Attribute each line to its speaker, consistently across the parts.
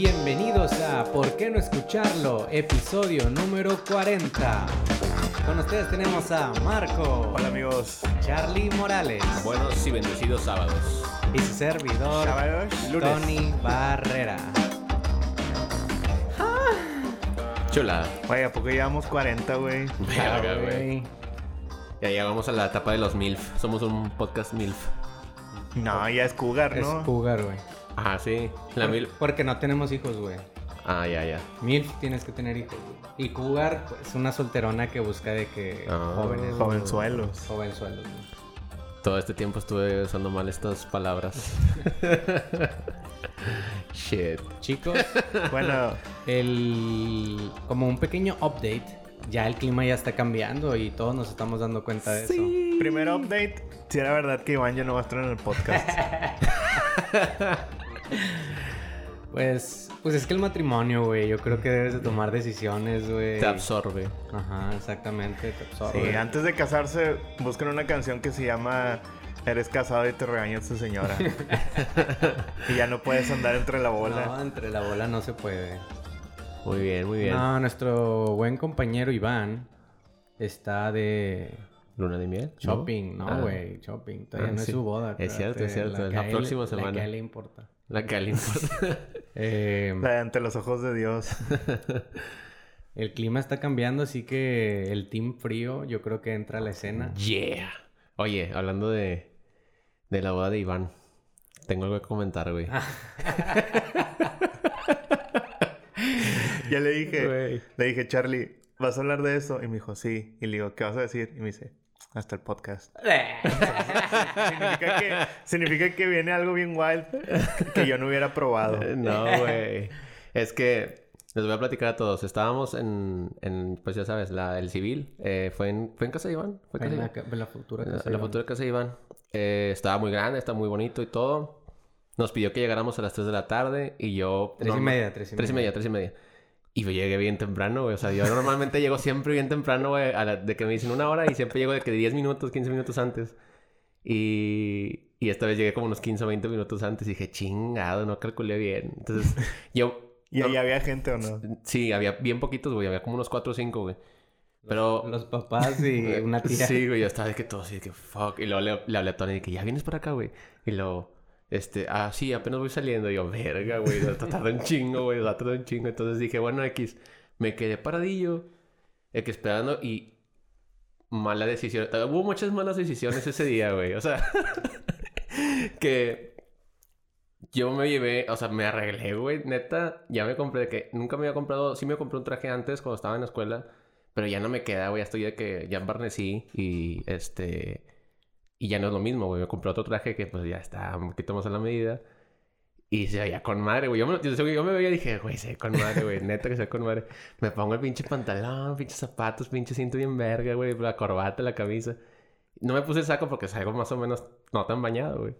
Speaker 1: Bienvenidos a ¿Por qué no escucharlo? Episodio número 40. Con ustedes tenemos a Marco,
Speaker 2: Hola amigos.
Speaker 1: Charlie Morales
Speaker 3: Buenos y bendecidos sábados.
Speaker 1: y su servidor
Speaker 2: Sábados, lunes.
Speaker 1: Tony Barrera.
Speaker 3: Chula.
Speaker 2: Güey, ¿a poco llevamos 40, güey?
Speaker 3: Verga,
Speaker 1: Ah,
Speaker 3: güey. Ya llegamos a la etapa de los MILF. Somos un podcast MILF.
Speaker 2: No, ya es cougar,
Speaker 1: Es
Speaker 2: ¿no?
Speaker 1: jugar, güey.
Speaker 3: Ah, sí. La MILF.
Speaker 1: Porque no tenemos hijos, güey.
Speaker 3: Ah, ya, ya.
Speaker 1: Milf tienes que tener hijos. güey. Y cougar pues, es una solterona que busca de que
Speaker 3: Ah.
Speaker 1: jóvenes.
Speaker 2: Jovenzuelos.
Speaker 1: Jovenzuelos. güey.
Speaker 3: Todo este tiempo estuve usando mal estas palabras. Shit.
Speaker 1: Chicos,
Speaker 2: Bueno,
Speaker 1: el como un pequeño update, ya el clima ya está cambiando y todos nos estamos dando cuenta de eso.
Speaker 2: primer update. Si era verdad que Iván ya no va a estar en el podcast.
Speaker 1: Pues, pues es que el matrimonio, güey, yo creo que debes de tomar decisiones, güey.
Speaker 3: Te absorbe.
Speaker 1: Ajá, exactamente, te absorbe.
Speaker 2: Sí, antes de casarse, busquen una canción que se llama Eres casado y te regaña tu señora. y ya no puedes andar entre la bola.
Speaker 1: No, entre la bola no se puede.
Speaker 3: Muy bien, muy bien.
Speaker 1: No, nuestro buen compañero Iván está de
Speaker 3: ¿Luna de miel? ¿No?
Speaker 1: shopping, no,
Speaker 3: Ah.
Speaker 1: güey, shopping. Todavía
Speaker 3: Ah,
Speaker 1: no es su boda.
Speaker 3: Es cierto, es cierto,
Speaker 1: que
Speaker 3: la
Speaker 1: a él-
Speaker 3: próxima
Speaker 1: La
Speaker 3: semana.
Speaker 1: que a él le importa.
Speaker 3: La que le importa.
Speaker 1: Eh,
Speaker 2: La de ante los ojos de Dios.
Speaker 1: el clima está cambiando, así que el team frío yo creo que entra a la escena.
Speaker 3: yeah. Oye, hablando de, de la boda de Iván. Tengo algo que comentar, güey.
Speaker 2: Ya le dije,
Speaker 3: Güey.
Speaker 2: le dije, Charlie, ¿vas a hablar de eso? Y me dijo, sí. Y le digo, ¿qué vas a decir? Y me dice, hasta el podcast. significa, que, significa que viene algo bien wild que yo no hubiera probado.
Speaker 3: No, güey. es que les voy a platicar a todos. Estábamos en, en pues ya sabes, la, el civil. Eh, fue, en, ¿Fue en casa de Iván? ¿Fue en
Speaker 1: En la, en la futura
Speaker 3: En
Speaker 1: casa
Speaker 3: la,
Speaker 1: de
Speaker 3: la
Speaker 1: Iván.
Speaker 3: futura casa de Iván. Eh, estaba muy grande, está muy bonito y todo. Nos pidió que llegáramos a las 3 de la tarde y yo...
Speaker 1: Tres y
Speaker 3: norma-
Speaker 1: media, tres y
Speaker 3: Tres y media, tres y media. Y yo llegué bien temprano, güey. O sea, yo normalmente llego siempre bien temprano, güey. a la- De que me dicen una hora y siempre llego de que 10 minutos, 15 minutos antes. Y, y esta vez llegué como unos 15 o 20 minutos antes y dije, chingado, no calculé bien. Entonces, yo...
Speaker 2: ¿Y
Speaker 3: no-
Speaker 2: ahí había gente o no?
Speaker 3: Sí, había bien poquitos, güey. Había como unos 4 o 5, güey. Pero...
Speaker 1: Los papás y una tía.
Speaker 3: Sí, güey, yo estaba de que todo así, de que fuck. Y luego le, le hablé a Tony de que ya vienes para acá, güey. Y luego, este, ah, sí, apenas voy saliendo. Y yo, verga, güey, tarda un chingo, güey, tardar un chingo. Entonces dije, bueno, X, me quedé paradillo, que esperando y mala decisión. Hubo muchas malas decisiones ese día, güey. O sea, que yo me llevé, o sea, me arreglé, güey. Neta, ya me compré que nunca me había comprado, sí me compré un traje antes cuando estaba en la escuela, pero ya no me queda, güey. Ya estoy de que ya embarnecí y este. Y ya no es lo mismo, güey. Me compré otro traje que pues ya está un poquito más a la medida. Y se veía con madre, güey. Yo me, yo, yo me veía y dije, güey, se ve con madre, güey. Neta que se ve con madre. Me pongo el pinche pantalón, pinches zapatos, pinche cinto bien verga, güey. La corbata, la camisa. No me puse el saco porque salgo más o menos no tan bañado, güey.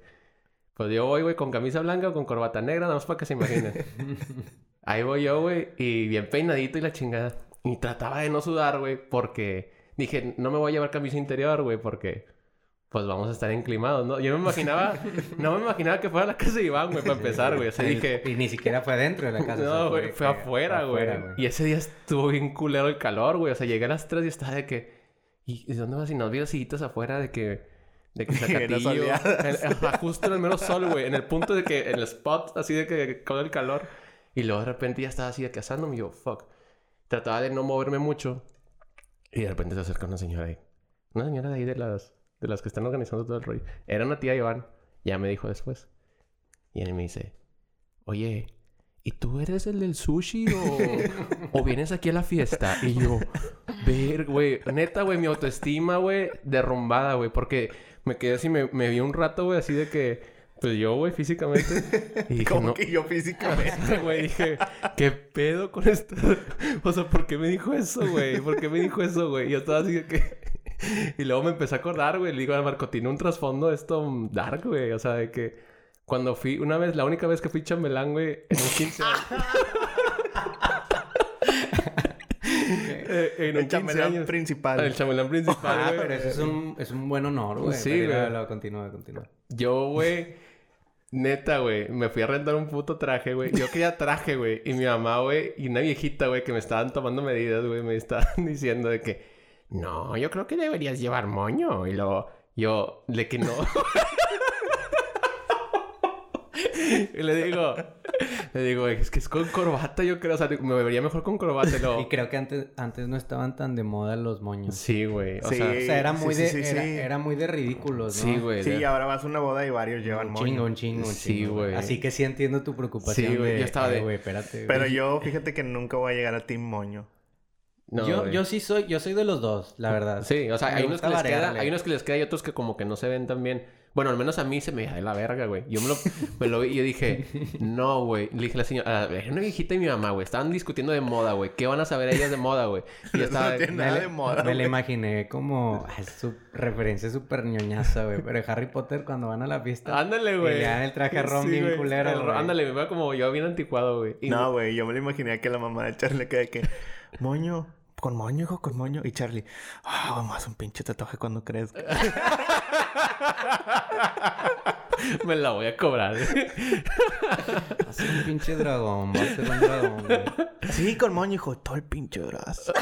Speaker 3: Pues yo voy, güey, con camisa blanca o con corbata negra, nada más para que se imaginen. Ahí voy yo, güey, y bien peinadito y la chingada. Y trataba de no sudar, güey, porque dije, no me voy a llevar camisa interior, güey, porque pues vamos a estar enclimados, ¿no? Yo me imaginaba, no me imaginaba que fuera la casa de Iván, güey, para empezar, güey. O sea, dije,
Speaker 1: Y ni siquiera fue adentro de la casa.
Speaker 3: no, güey, fue afuera, güey. Y ese día estuvo bien culero el calor, güey. O sea, llegué a las 3 y estaba de que. ¿Y dónde vas? Y nos vi las sillitas afuera de que. De que Zacatillo. ajá, justo en el mero sol, güey. En el punto de que. En el spot, así de que con el calor. Y luego de repente ya estaba así de que asándome. Y yo, fuck. Trataba de no moverme mucho. Y de repente se acerca una señora ahí. Una señora de ahí de las. De las que están organizando todo el rollo. Era una tía Iván. Ya me dijo después. Y él me dice. Oye, ¿y tú eres el del sushi o, o vienes aquí a la fiesta? Y yo, ver, güey, neta, güey, mi autoestima, güey, derrumbada, güey, porque me quedé así, me, me vi un rato, güey, así de que, pues yo, güey, físicamente. Y dije, no,
Speaker 2: que yo físicamente.
Speaker 3: güey, dije, ¿qué pedo con esto? O sea, ¿por qué me dijo eso, güey? ¿Por qué me dijo eso, güey? Y yo estaba así de que... Y luego me empecé a acordar, güey. Le digo a Marco, tiene un trasfondo esto dark, güey. O sea, de que cuando fui, una vez, la única vez que fui chambelán, güey, en un 15 años. Eh, en un
Speaker 2: El
Speaker 3: 15
Speaker 2: chambelán
Speaker 3: años.
Speaker 2: principal.
Speaker 3: El chambelán principal,
Speaker 1: Ah,
Speaker 3: güey.
Speaker 1: pero eso es un, es un buen honor, güey.
Speaker 3: Sí, güey.
Speaker 1: lo- Continúa, continúa.
Speaker 3: Yo, güey, Neta, güey. Me fui a rentar un puto traje, güey. Yo quería traje, güey. Y mi mamá, güey, y una viejita, güey, que me estaban tomando medidas, güey, me estaban diciendo de que, no, yo creo que deberías llevar moño. Y luego, yo, de que no. y le digo, le digo, es que es con corbata, yo creo. O sea, me vería mejor con corbata. Y, luego,
Speaker 1: Y creo que antes, antes no estaban tan de moda los moños.
Speaker 3: sí, güey. O
Speaker 2: Sí.
Speaker 3: sea,
Speaker 1: O sea, era
Speaker 2: Sí,
Speaker 1: muy
Speaker 2: sí,
Speaker 1: de,
Speaker 2: sí,
Speaker 1: era,
Speaker 2: sí.
Speaker 1: era muy de ridículos, ¿no?
Speaker 3: sí, güey.
Speaker 2: Sí,
Speaker 3: de-
Speaker 2: y ahora vas a una boda y varios llevan
Speaker 1: Un
Speaker 2: moño.
Speaker 1: chingo, un chingo, un
Speaker 3: Sí,
Speaker 1: chingo.
Speaker 3: güey.
Speaker 1: Así que sí entiendo tu preocupación.
Speaker 3: Sí, güey, yo estaba
Speaker 1: "Ay,
Speaker 3: de-
Speaker 1: güey, espérate. güey".
Speaker 2: Pero yo, fíjate que nunca voy a llegar a Team Moño.
Speaker 3: No,
Speaker 1: yo, yo sí soy, yo soy de los dos, la verdad.
Speaker 3: Sí, o sea, hay unos, que les queda, hay unos que les queda y otros que como que no se ven tan bien. Bueno, al menos a mí se me de la verga, güey. Yo me lo, me lo vi y yo dije, no, güey. Le dije a la señora, a ver, una viejita y mi mamá, güey. Estaban discutiendo de moda, güey. ¿Qué van a saber ellas de moda, güey? Y yo estaba...
Speaker 2: No tiene
Speaker 1: Me,
Speaker 2: nada
Speaker 1: le-
Speaker 2: de moda,
Speaker 1: me la imaginé como ay, su referencia súper ñoñaza, güey. Pero Harry Potter cuando van a la fiesta.
Speaker 3: Ándale, güey.
Speaker 1: Y le dan el traje Ron
Speaker 3: Sí,
Speaker 1: bien
Speaker 3: güey.
Speaker 1: culero,
Speaker 3: El-
Speaker 1: güey.
Speaker 3: Ándale, me veo como yo bien anticuado, güey. Y-
Speaker 2: No, güey, yo me lo imaginé que la mamá de Charlie que de que, moño, con moño, hijo, con moño. Y Charlie, ah, vamos a hacer un pinche tatuaje cuando crezca.
Speaker 3: me la voy a cobrar.
Speaker 1: Va a ser un pinche dragón, va a ser un dragón, güey.
Speaker 2: sí, con moño, hijo, todo el pinche brazo.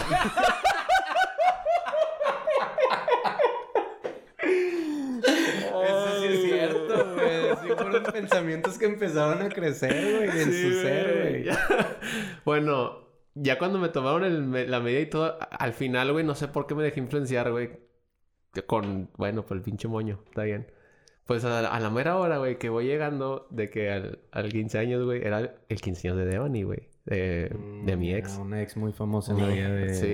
Speaker 1: Eso sí es cierto, güey. Sí fueron pensamientos que empezaron a crecer, güey, en
Speaker 3: Sí,
Speaker 1: su ser, güey.
Speaker 3: bueno, ya cuando me tomaron el la medida y todo, al final, güey, no sé por qué me dejé influenciar, güey. Con, bueno, por el pinche moño, está bien. Pues a, a la mera hora, güey, que voy llegando de que al, al 15 años, güey, era el 15 años de Devani, güey. De, de mi ex.
Speaker 1: Era una ex muy famosa en la vida de...
Speaker 3: Sí.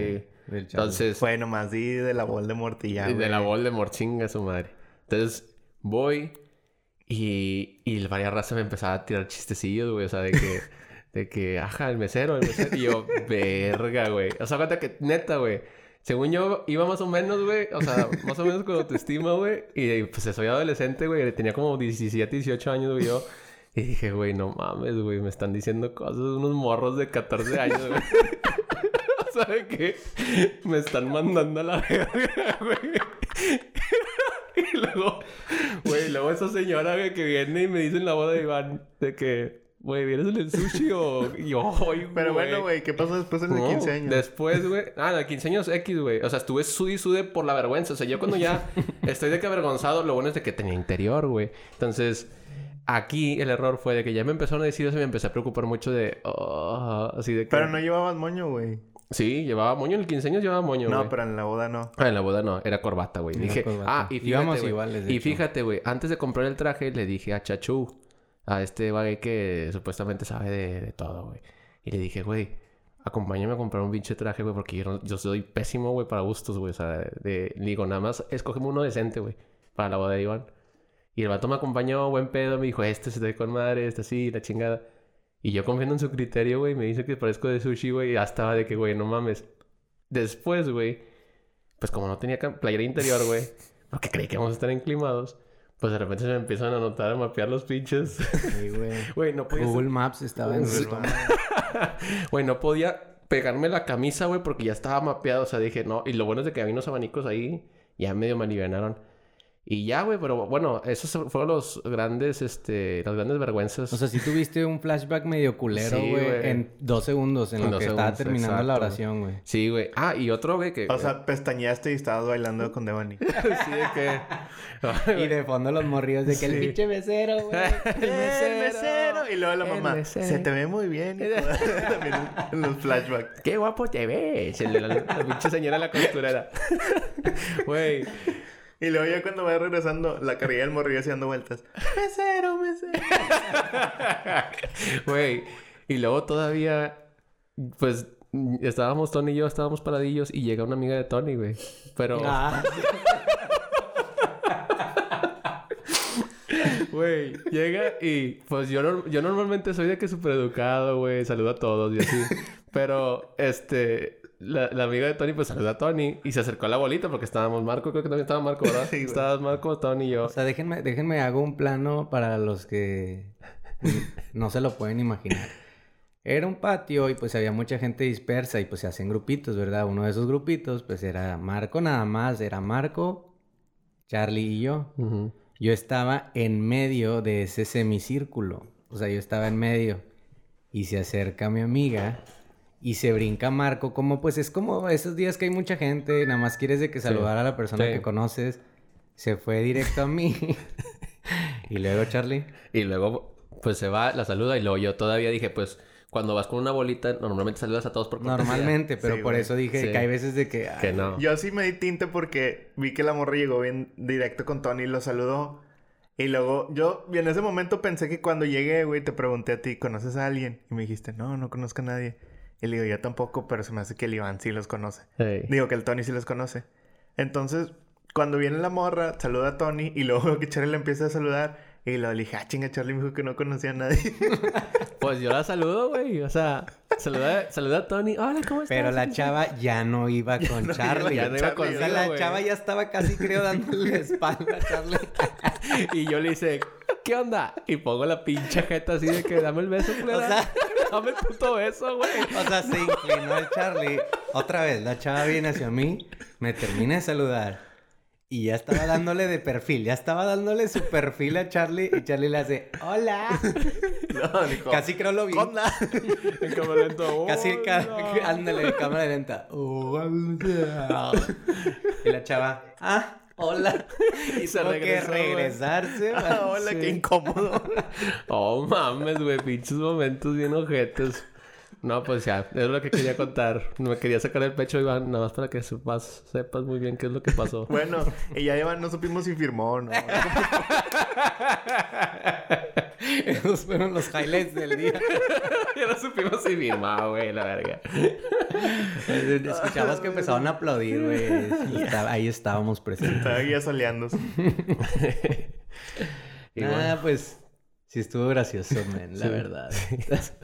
Speaker 1: del.
Speaker 3: Entonces,
Speaker 2: Fue nomás di de la Voldemort y ya,
Speaker 3: Y de la
Speaker 2: güey.
Speaker 3: Voldemort, chinga su madre. Entonces, voy y, y varias razas me empezaba a tirar chistecillos, güey. O sea, de que, de que, ajá, el mesero, el mesero. Y yo, verga, güey. O sea, cuenta que, neta, güey. Según yo, iba más o menos, güey. O sea, más o menos con autoestima, güey. Y pues soy adolescente, güey. Tenía como 17, 18 años, güey. Yo. Y dije, güey, no mames, güey. Me están diciendo cosas de unos morros de 14 años, güey. ¿Sabe qué? Me están mandando a la verga, güey. Y luego, güey, luego esa señora, güey, que viene y me dice en la boda de Iván de que, güey, ¿vienes en el sushi o...? "Ay,
Speaker 2: Pero bueno, güey, ¿qué pasó después en los
Speaker 3: No,
Speaker 2: 15 años?
Speaker 3: Después, güey. Ah, de 15 años X, güey. O sea, estuve sude y sude por la vergüenza. O sea, yo cuando ya estoy de que avergonzado, lo bueno es de que tenía interior, güey. Entonces, aquí el error fue de que ya me empezaron a decir eso y me empecé a preocupar mucho de. oh, así de que.
Speaker 2: Pero no llevabas moño, güey.
Speaker 3: Sí, llevaba moño. En el 15 años llevaba moño,
Speaker 2: No,
Speaker 3: güey.
Speaker 2: pero en la boda no.
Speaker 3: Ah, en la boda no, era corbata, güey.
Speaker 1: Era
Speaker 3: Dije,
Speaker 1: corbata.
Speaker 3: ah, y fíjate, güey.
Speaker 1: de
Speaker 3: Y
Speaker 1: hecho.
Speaker 3: fíjate, güey, antes de comprar el traje, le dije a Chachu, a este güey que supuestamente sabe de, todo, güey. Y le dije, güey, acompáñame a comprar un pinche traje, güey, porque yo, soy pésimo, güey, para gustos, güey. O sea, de, le digo, nada más escógeme uno decente, güey, para la boda de Iván. Y el vato me acompañó, buen pedo, me dijo, este se te ve con madre, este sí, la chingada. Y yo confiando en su criterio, güey, me dice que parezco de sushi, güey, y ya estaba de que, güey, no mames. Después, güey, pues como no tenía playera interior, güey, porque creí que íbamos a estar enclimados, pues de repente se me empiezan a notar, a mapear los pinches.
Speaker 1: Sí, güey.
Speaker 3: Güey, no podía...
Speaker 1: Google Maps estaba en su.
Speaker 3: Güey, no podía pegarme la camisa, güey, porque ya estaba mapeado. O sea, dije, no. Y lo bueno es de que había unos abanicos ahí, ya medio me alivianaron. Y ya, güey, pero bueno, esos fueron los grandes, este, las grandes vergüenzas.
Speaker 1: O sea, sí tuviste un flashback medio culero,
Speaker 3: Sí,
Speaker 1: güey,
Speaker 3: güey.
Speaker 1: en dos segundos, en,
Speaker 3: En
Speaker 1: lo
Speaker 3: dos
Speaker 1: que estaba
Speaker 3: segundos,
Speaker 1: terminando la oración, güey.
Speaker 3: sí, güey. Ah, y otro, güey, que...
Speaker 2: O sea, pestañeaste y estabas bailando con Devani.
Speaker 3: sí, de que...
Speaker 1: Y de fondo los morrillos de que el
Speaker 3: Sí.
Speaker 1: pinche mesero, güey.
Speaker 3: El mesero.
Speaker 2: Y luego la
Speaker 3: El
Speaker 2: mamá,
Speaker 3: mesero.
Speaker 2: se te ve muy bien. hijo". También en los flashbacks.
Speaker 3: ¡Qué guapo te ves! El- la, la pinche señora la costurera. Güey.
Speaker 2: Y luego ya cuando va regresando, la carrilla del morrillo dando vueltas. Mesero, mesero.
Speaker 3: Güey. Y luego todavía, pues, estábamos Tony y yo, estábamos paradillos y llega una amiga de Tony, güey. Pero,
Speaker 1: Ah,
Speaker 3: güey, llega y, pues, yo, yo normalmente soy de que súper educado, güey, saludo a todos y así. Pero, este, la, la amiga de Tony, pues, saluda a Tony y se acercó a la bolita porque estábamos Marco, creo que también estaba Marco, ¿verdad?
Speaker 2: Sí.
Speaker 3: Estabas Marco, Tony y yo.
Speaker 1: o sea, déjenme, déjenme hago un plano para los que no se lo pueden imaginar. Era un patio y pues había mucha gente dispersa y pues se hacen grupitos, ¿verdad? Uno de esos grupitos pues era Marco nada más, era Marco, Charlie y yo. Yo estaba en medio de ese semicírculo. O sea, yo estaba en medio. Y se acerca mi amiga y se brinca Marco. Como pues es como esos días que hay mucha gente, nada más quieres de que saludar a la persona
Speaker 3: Sí.
Speaker 1: que conoces. Se fue directo a mí. y luego Charlie.
Speaker 3: Y luego, pues se va, la saluda y luego yo todavía dije, pues, cuando vas con una bolita, normalmente saludas a todos por cortesía.
Speaker 1: Normalmente, pero
Speaker 2: Sí,
Speaker 1: por
Speaker 2: güey.
Speaker 1: eso dije
Speaker 3: Sí.
Speaker 1: que hay veces de que...
Speaker 3: Que no.
Speaker 2: Yo sí me di tinte porque vi que la morra llegó bien directo con Tony y lo saludó. Y luego yo y en ese momento pensé que cuando llegué, güey, te pregunté a ti, ¿conoces a alguien? Y me dijiste, no, no conozco a nadie. Y le digo, yo tampoco, pero se me hace que el Iván sí los conoce.
Speaker 3: Ey.
Speaker 2: Digo que el Tony sí los conoce. Entonces, cuando viene la morra, saluda a Tony y luego que Charlie le empieza a saludar. Y luego le dije, ah, chinga, Charlie me dijo que no conocía a nadie.
Speaker 3: Pues yo la saludo, güey. O sea, saluda, saluda a Tony. Hola, ¿cómo estás?
Speaker 1: Pero la chava ya no iba con
Speaker 2: no
Speaker 1: Charlie.
Speaker 2: iba
Speaker 3: Ya no iba
Speaker 2: Charlie,
Speaker 1: O sea, la chava ya estaba casi, creo, dándole la espalda a Charlie.
Speaker 3: Y yo le hice, ¿qué onda? Y pongo la pinche jeta así de que dame el beso, culera.
Speaker 1: O sea-
Speaker 3: dame el puto beso, güey.
Speaker 1: O sea, se inclinó el Charlie. Otra vez, la chava viene hacia mí, me termina de saludar. Y ya estaba dándole de perfil, ya estaba dándole su perfil a Charlie. Y Charlie le hace, hola.
Speaker 2: no, dijo,
Speaker 1: Casi creo lo vi.
Speaker 2: "Onda".
Speaker 3: En cámara lenta.
Speaker 1: Casi, ca-
Speaker 3: hola.
Speaker 1: ándale, cámara lenta. Hola. Y la chava, ah, hola.
Speaker 3: Y se
Speaker 1: que
Speaker 3: regresó, güey.
Speaker 1: regresarse.
Speaker 2: Ah, hola, qué incómodo.
Speaker 3: Oh, mames, güey. Pinches momentos bien ojetes. No, pues ya. Es lo que quería contar. Me quería sacar el pecho, Iván. Nada más para que sepas, sepas muy bien qué es lo que pasó.
Speaker 2: bueno, y ya Iván no supimos si firmó o no.
Speaker 1: Esos fueron los highlights del día.
Speaker 3: ya no supimos si firmaba, güey, la verga.
Speaker 1: Escuchamos que empezaron a aplaudir, güey. Ahí estábamos presentes.
Speaker 2: Estaba ya soleándose.
Speaker 3: Y
Speaker 1: Ah, pues sí estuvo gracioso, men, la
Speaker 3: Sí.
Speaker 1: verdad.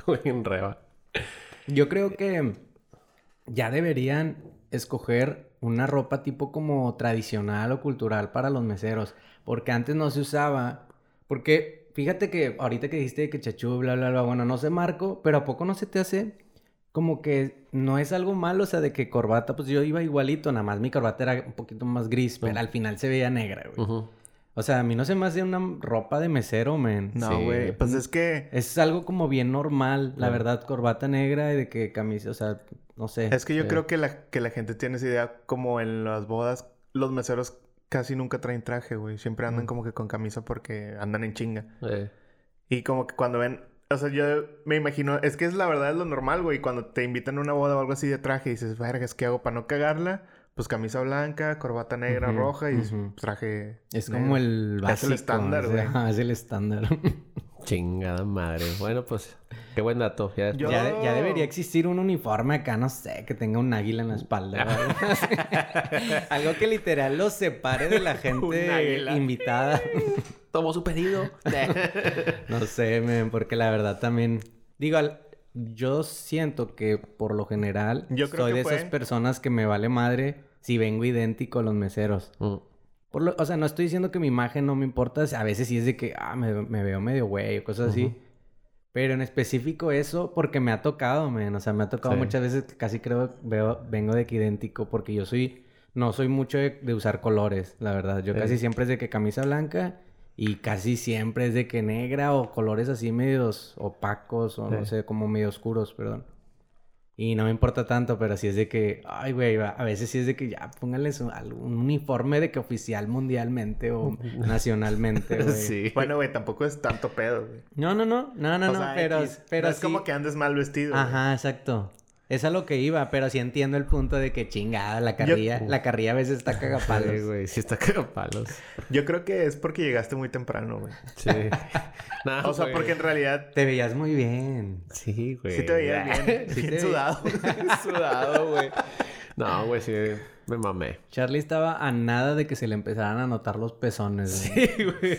Speaker 3: Muy en reba.
Speaker 1: Yo creo que ya deberían escoger una ropa tipo como tradicional o cultural para los meseros, porque antes no se usaba, porque fíjate que ahorita que dijiste que chachú, bla, bla, bla, bueno, no sé Marco, pero ¿a poco no se te hace como que no es algo malo, o sea, de que corbata, pues yo iba igualito, nada más mi corbata era un poquito más gris, pero al final se veía negra, güey. O sea, a mí no se me hace una ropa de mesero, men.
Speaker 2: No,
Speaker 3: Sí.
Speaker 2: güey. Pues es que...
Speaker 1: Es algo como bien normal, la verdad, corbata negra y de que camisa, o sea, no sé.
Speaker 2: Es que yo creo que la, que la gente tiene esa idea como en las bodas. Los meseros casi nunca traen traje, güey. Siempre andan
Speaker 3: Mm.
Speaker 2: como que con camisa porque andan en chinga. Y como que cuando ven... O sea, yo me imagino... Es que es la verdad es lo normal, güey. Cuando te invitan a una boda o algo así de traje y dices... Vergas, ¿qué hago para no cagarla? Pues camisa blanca, corbata negra, roja y traje...
Speaker 1: Es
Speaker 2: negro.
Speaker 1: como el
Speaker 2: Es
Speaker 1: básico.
Speaker 2: el estándar,
Speaker 1: o sea,
Speaker 2: güey.
Speaker 1: ajá, es el estándar.
Speaker 3: chingada madre. Bueno, pues, qué buen dato. Ya
Speaker 2: Yo-
Speaker 1: ya, de- ya debería existir un uniforme acá, no sé, que tenga un águila en la espalda. Algo que literal los separe de la gente invitada.
Speaker 3: tomó su pedido.
Speaker 1: No sé, men, porque la verdad también... Digo, al- yo siento que por lo general
Speaker 2: Yo creo
Speaker 1: soy
Speaker 2: que
Speaker 1: de
Speaker 2: fue-
Speaker 1: esas personas que me vale madre si vengo idéntico a los meseros.
Speaker 3: Mm.
Speaker 1: Por lo- o sea, no estoy diciendo que mi imagen no me importa. A veces sí es de que, ah, me, me veo medio güey o cosas así.
Speaker 3: Ujú.
Speaker 1: Pero en específico eso porque me ha tocado, men. O sea, me ha tocado
Speaker 3: Sí.
Speaker 1: muchas veces que casi creo veo, vengo de que idéntico porque yo soy... No soy mucho de, de usar colores, la verdad. Yo
Speaker 3: Sí.
Speaker 1: casi siempre es de que camisa blanca y casi siempre es de que negra o colores así medios opacos o no sé, como medio oscuros, perdón. Y no me importa tanto, pero sí es de que, ay, güey, a veces sí es de que ya pónganles un, algún uniforme de que oficial mundialmente o nacionalmente, güey.
Speaker 3: Sí.
Speaker 2: Bueno, güey, tampoco es tanto pedo, güey.
Speaker 1: No, no, no, no, no,
Speaker 2: O
Speaker 1: no,
Speaker 2: sea,
Speaker 1: pero,
Speaker 2: X.
Speaker 1: pero
Speaker 2: no es
Speaker 1: sí.
Speaker 2: como que andes mal vestido. güey.
Speaker 1: Ajá, exacto. Es a lo que iba, pero sí entiendo el punto de que chingada, la carrilla, la carrilla a veces está cagapalos.
Speaker 3: Sí, güey. Sí está cagapalos.
Speaker 2: Yo creo que es porque llegaste muy temprano, güey.
Speaker 3: Sí. Nah,
Speaker 2: o sea,
Speaker 3: güey.
Speaker 2: porque en realidad
Speaker 1: Te veías muy bien.
Speaker 3: Sí, güey.
Speaker 2: sí te veías bien,
Speaker 1: Sí
Speaker 2: bien
Speaker 1: te-
Speaker 2: sudado.
Speaker 3: Sudado, güey. No, güey, sí. Me mamé.
Speaker 1: Charlie estaba a nada de que se le empezaran a notar los pezones. güey.
Speaker 3: Sí, güey.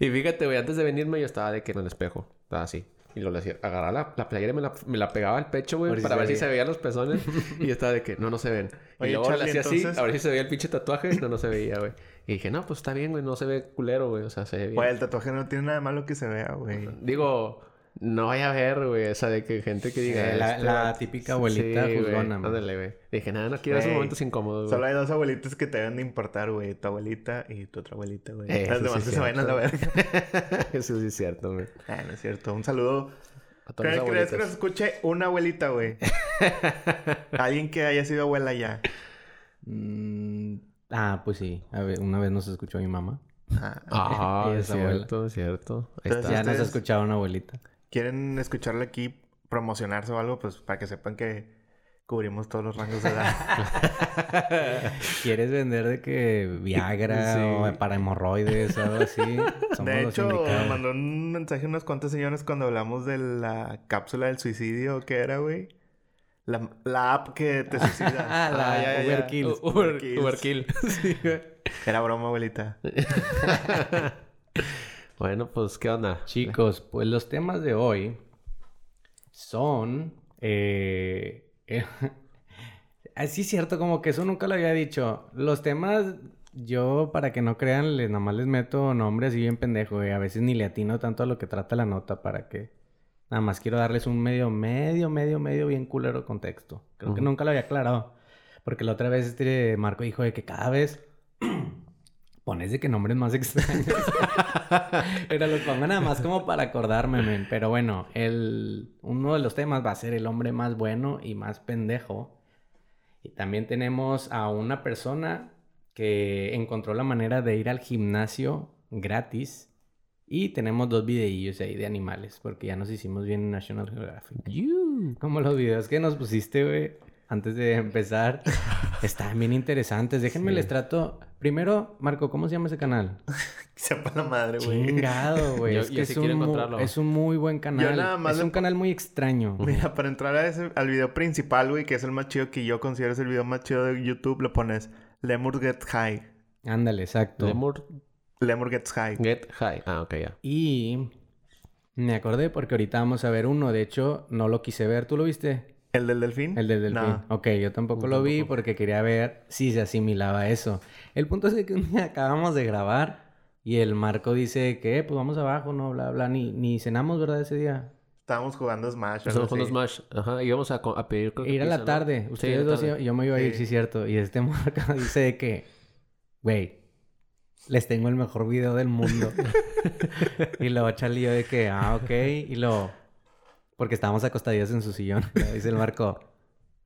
Speaker 3: Y fíjate, güey, antes de venirme yo estaba de que en el espejo. Estaba así. Y lo le hacía, agarraba la, la playera y me la, me la pegaba al pecho, güey,
Speaker 1: si
Speaker 3: para ver si se veían los pezones. y estaba de que no, no se ven.
Speaker 2: Oye,
Speaker 3: y luego
Speaker 2: Charlie,
Speaker 3: le hacía así, a ver si se veía el pinche tatuaje. No, no se veía, güey. Y dije, no, pues está bien, güey, no se ve culero, güey. O sea, se ve bien.
Speaker 2: Güey, el tatuaje no tiene nada de malo que se vea, güey.
Speaker 3: Digo, No vaya a ver, güey, esa de que gente que diga.
Speaker 1: La-
Speaker 3: este
Speaker 1: la
Speaker 3: vato-
Speaker 1: típica abuelita
Speaker 3: güey,
Speaker 1: juzgona, man.
Speaker 3: Ándale, güey. Dije, nada, no quiero esos
Speaker 2: Güey,
Speaker 3: momentos incómodos,
Speaker 2: Solo
Speaker 3: güey.
Speaker 2: hay dos abuelitas que te deben de importar, güey. Tu abuelita y tu otra abuelita, güey.
Speaker 3: Eh,
Speaker 2: Las demás
Speaker 3: sí
Speaker 2: se vayan a la verga.
Speaker 3: Eso sí es cierto, güey.
Speaker 2: Ah, no es cierto. Un saludo.
Speaker 3: A todas
Speaker 2: ¿Crees,
Speaker 3: las
Speaker 2: crees que nos escuche una abuelita, güey? Alguien que haya sido abuela ya.
Speaker 1: Mm, ah, pues sí. A ver, una vez nos escuchó mi mamá.
Speaker 2: Ah,
Speaker 3: Ah,
Speaker 1: Ella
Speaker 3: es cierto, es cierto. Ahí
Speaker 2: Entonces,
Speaker 3: está.
Speaker 1: ya nos
Speaker 2: ustedes-
Speaker 1: escuchaba una abuelita.
Speaker 2: ¿Quieren escucharle aquí promocionarse o algo? Pues para que sepan que cubrimos todos los rangos de edad.
Speaker 1: ¿Quieres vender de que Viagra
Speaker 3: Sí.
Speaker 1: o para hemorroides o algo así? Somos
Speaker 2: de hecho, me mandó un mensaje unas cuantas señoras cuando hablamos de la cápsula del suicidio. ¿Qué era, güey? La, la app que te suicida.
Speaker 1: Ah, la
Speaker 2: ya, ya, ya.
Speaker 1: Uber Kills.
Speaker 3: U- Uber,
Speaker 2: Kills.
Speaker 3: Uber Kill. Sí, güey.
Speaker 2: Era broma, abuelita.
Speaker 3: Bueno, pues, ¿qué onda?
Speaker 1: Chicos, pues los temas de hoy son... Eh, eh, Así es cierto, como que eso nunca lo había dicho. Los temas, yo para que no crean, les, nomás les meto nombres y bien pendejo, güey. A veces ni le atino tanto a lo que trata la nota para que... Nada más quiero darles un medio, medio, medio, medio bien culero contexto. Creo que nunca lo había aclarado. Porque la otra vez este Marco dijo de que cada vez pones de que nombres más extraños. Pero los pongo nada más como para acordarme, men. Pero bueno, el, uno de los temas va a ser el hombre más bueno y más pendejo. Y también tenemos a una persona que encontró la manera de ir al gimnasio gratis. Y tenemos dos videillos ahí de animales, porque ya nos hicimos bien en National Geographic. Como los videos que nos pusiste, güey, antes de empezar. Estaban bien interesantes. Déjenme
Speaker 3: Sí.
Speaker 1: les trato. Primero, Marco, ¿cómo se llama ese canal?
Speaker 2: Sepa la madre, güey.
Speaker 1: Chingado, güey.
Speaker 3: Yo-
Speaker 1: Es
Speaker 3: yo
Speaker 1: que
Speaker 3: sí
Speaker 1: es, un mu-
Speaker 3: encontrarlo.
Speaker 1: es un muy buen canal.
Speaker 2: nada más
Speaker 1: es
Speaker 2: le
Speaker 1: un canal muy extraño.
Speaker 2: Mira, para entrar a ese, al video principal, güey, que es el más chido que yo considero es el video más chido de YouTube, le pones Lemur Get High.
Speaker 1: Ándale, exacto.
Speaker 3: Lemur
Speaker 2: Lemur Gets High.
Speaker 3: Get High. Ah, ok, ya.
Speaker 1: Y me acordé porque ahorita vamos a ver uno. De hecho, no lo quise ver. ¿Tú lo viste?
Speaker 2: ¿El del delfín?
Speaker 1: El del delfín.
Speaker 2: No.
Speaker 1: Ok, yo tampoco
Speaker 3: Yo
Speaker 1: lo vi
Speaker 3: tampoco.
Speaker 1: porque quería ver si se asimilaba a eso. El punto es que un día acabamos de grabar y el Marco dice que, "Eh, pues vamos abajo, no, bla, bla. Ni, ni cenamos, ¿verdad? Ese día.
Speaker 2: Estábamos jugando Smash.
Speaker 3: los
Speaker 2: así.
Speaker 3: Smash. Ajá, íbamos a, a pedir... creo que
Speaker 1: Ir a
Speaker 3: pizza,
Speaker 1: la tarde. Ustedes dos,
Speaker 3: tarde.
Speaker 1: yo me iba a ir,
Speaker 2: Sí.
Speaker 1: cierto. Y este Marco dice de que, güey, les tengo el mejor video del mundo. y luego Charlie yo de que, ah, ok. Y lo, porque estábamos acostadillos en su sillón. Dice el Marco,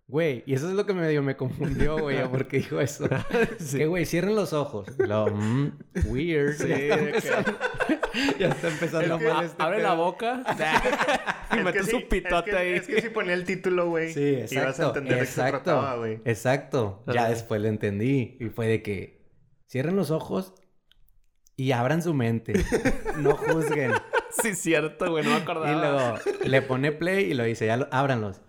Speaker 1: güey, y eso es lo que medio me confundió, güey, a por qué dijo eso. Que, güey, cierren los ojos. Luego, "Mm, weird.
Speaker 3: Sí,
Speaker 1: ya, está empezando, ya está empezando
Speaker 2: Es que-
Speaker 1: mal este
Speaker 3: Abre
Speaker 1: pedo.
Speaker 3: la boca y
Speaker 2: Es que
Speaker 3: su
Speaker 2: sí,
Speaker 3: pitote
Speaker 2: es que,
Speaker 3: ahí.
Speaker 2: Es que si ponía el título, güey,
Speaker 1: Sí, exacto.
Speaker 2: ibas a entender de qué se
Speaker 1: exacto,
Speaker 2: trataba, güey.
Speaker 1: Exacto. Ya
Speaker 3: Ajá.
Speaker 1: después lo entendí. Y fue de que cierren los ojos y abran su mente. no juzguen.
Speaker 3: Sí, cierto, güey. No me
Speaker 1: Y
Speaker 3: acordaba.
Speaker 1: luego le pone play y lo dice, ya lo, ábranlos.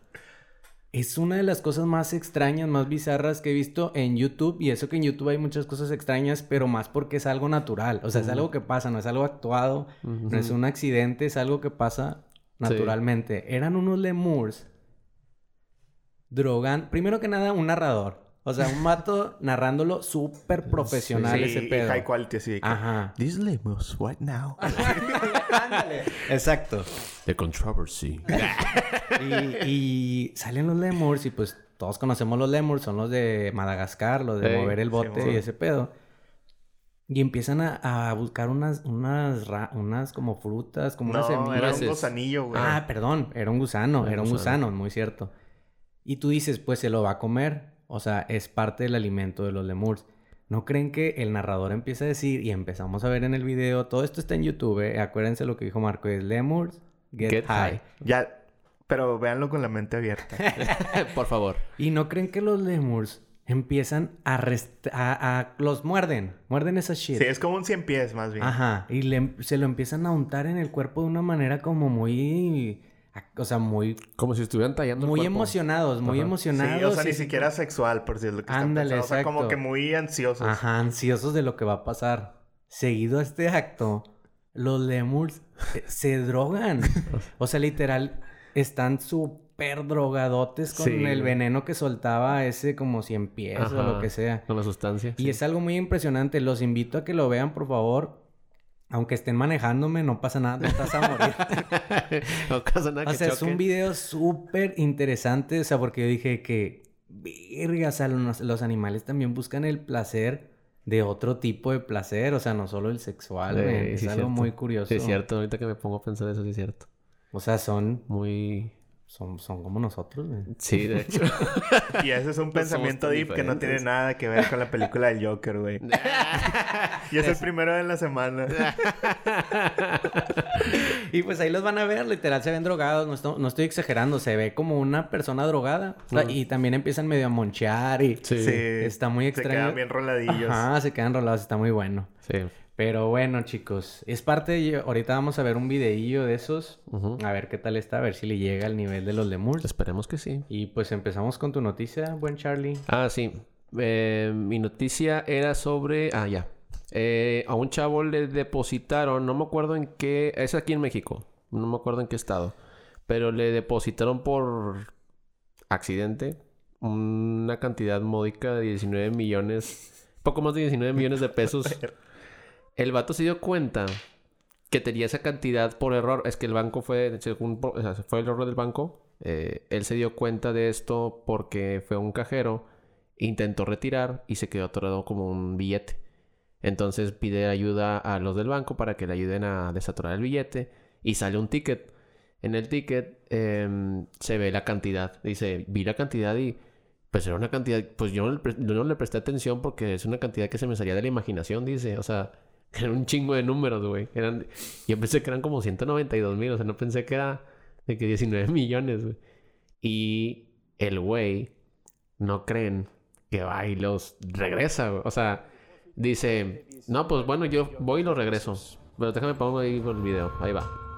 Speaker 1: Es una de las cosas más extrañas, más bizarras que he visto en YouTube. Y eso que en YouTube hay muchas cosas extrañas, pero más porque es algo natural. O sea, es
Speaker 3: Ujú.
Speaker 1: algo que pasa, no es algo actuado. No es un accidente, es algo que pasa naturalmente. Eran unos lemurs drogan. Primero que nada, un narrador. O sea, un mato narrándolo súper profesional
Speaker 2: Sí,
Speaker 1: ese
Speaker 2: y
Speaker 1: pedo.
Speaker 2: high quality, así.
Speaker 1: Ajá.
Speaker 2: These lemurs, what now?
Speaker 1: Ándale. Exacto.
Speaker 3: The controversy.
Speaker 1: Y, y salen los lemurs y pues todos conocemos los lemurs, son los de Madagascar, los de mover el bote y ese pedo. Y empiezan a, a buscar unas, unas, ra- unas como frutas, como unas
Speaker 2: no,
Speaker 1: semillas.
Speaker 2: era un gusanillo, güey.
Speaker 1: Ah, perdón, era un gusano,
Speaker 3: Era un gusano.
Speaker 1: gusano, muy cierto. Y tú dices, pues se lo va a comer, o sea, es parte del alimento de los lemurs. ¿No creen que el narrador empieza a decir, y empezamos a ver en el video, todo esto está en YouTube, eh, acuérdense lo que dijo Marco, es lemurs get,
Speaker 3: Get
Speaker 1: high.
Speaker 3: high.
Speaker 2: Ya, pero véanlo con la mente abierta.
Speaker 3: Por favor.
Speaker 1: ¿Y no creen que los lemurs empiezan a, rest- a, a- los muerden, muerden esa shit?
Speaker 2: sí, es como un cien pies, más bien.
Speaker 1: Ajá, y le- se lo empiezan a untar en el cuerpo de una manera como muy, o sea, muy
Speaker 3: Como si estuvieran tallando el
Speaker 1: muy
Speaker 3: cuerpo.
Speaker 1: emocionados, muy
Speaker 3: Ajá.
Speaker 1: emocionados.
Speaker 2: Sí, o sea,
Speaker 1: y
Speaker 2: ni siquiera sexual, por si es lo que están
Speaker 1: Ándale,
Speaker 2: pensando. O sea, como que muy ansiosos.
Speaker 1: Ajá, ansiosos de lo que va a pasar. Seguido a este acto, los lemurs eh, se drogan. O sea, literal, están súper drogadotes con
Speaker 3: Sí,
Speaker 1: el veneno que soltaba ese como 100 pies o lo que sea.
Speaker 3: Con la sustancia.
Speaker 1: Y
Speaker 3: sí.
Speaker 1: es algo muy impresionante. Los invito a que lo vean, por favor. Aunque estén manejándome, no pasa nada, no estás a morir.
Speaker 3: no pasa nada
Speaker 1: o
Speaker 3: que
Speaker 1: sea, es un video súper interesante, o sea, porque yo dije que, verga, o sea, los, los animales también buscan el placer de otro tipo de placer, o sea, no solo el sexual,
Speaker 3: Sí,
Speaker 1: es algo
Speaker 3: cierto.
Speaker 1: muy curioso.
Speaker 3: Sí, es cierto. Ahorita que me pongo a pensar eso, sí es cierto.
Speaker 1: O sea, son,
Speaker 3: Muy...
Speaker 1: son, son como nosotros, men.
Speaker 3: Sí, de hecho.
Speaker 2: Y ese es un pensamiento deep que no tiene nada que ver con la película del Joker, güey. y es el primero de la semana.
Speaker 1: Y pues ahí los van a ver, literal, se ven drogados, no, esto- no estoy exagerando, se ve como una persona drogada. O sea, Y también empiezan medio a monchear y
Speaker 3: Sí.
Speaker 1: está muy
Speaker 2: Se
Speaker 1: extraño.
Speaker 2: quedan bien roladillos.
Speaker 1: Ajá, se quedan rolados, está muy bueno.
Speaker 3: Sí.
Speaker 1: Pero bueno, chicos, es parte de... Ahorita vamos a ver un videillo de esos. A ver qué tal está, a ver si le llega al nivel de los lemurs.
Speaker 3: Esperemos que sí.
Speaker 1: Y pues empezamos con tu noticia, buen Charlie.
Speaker 3: Ah, sí. Eh, mi noticia era sobre... Ah, ya. Eh, a un chavo le depositaron, no me acuerdo en qué... Es aquí en México. No me acuerdo en qué estado. Pero le depositaron por accidente una cantidad módica de 19 millones... Poco más de 19 millones de pesos. El vato se dio cuenta que tenía esa cantidad por error. Es que el banco fue, según, fue el error del banco. Eh, él se dio cuenta de esto porque fue un cajero, intentó retirar y se quedó atorado como un billete. Entonces pide ayuda a los del banco para que le ayuden a desatorar el billete y sale un ticket. En el ticket em, se ve la cantidad. Dice, vi la cantidad y pues era una cantidad, pues le yo no le presté atención porque es una cantidad que se me salía de la imaginación, dice. O sea, eran un chingo de números, güey. Eran, yo pensé que eran como 192 mil, o sea, no pensé que era de que 19 millones, güey. Y el güey, no creen que va y los regresa, güey. O sea, dice, no, pues bueno, yo voy y lo regreso. Pero déjame pongo ahí por el video, ahí va.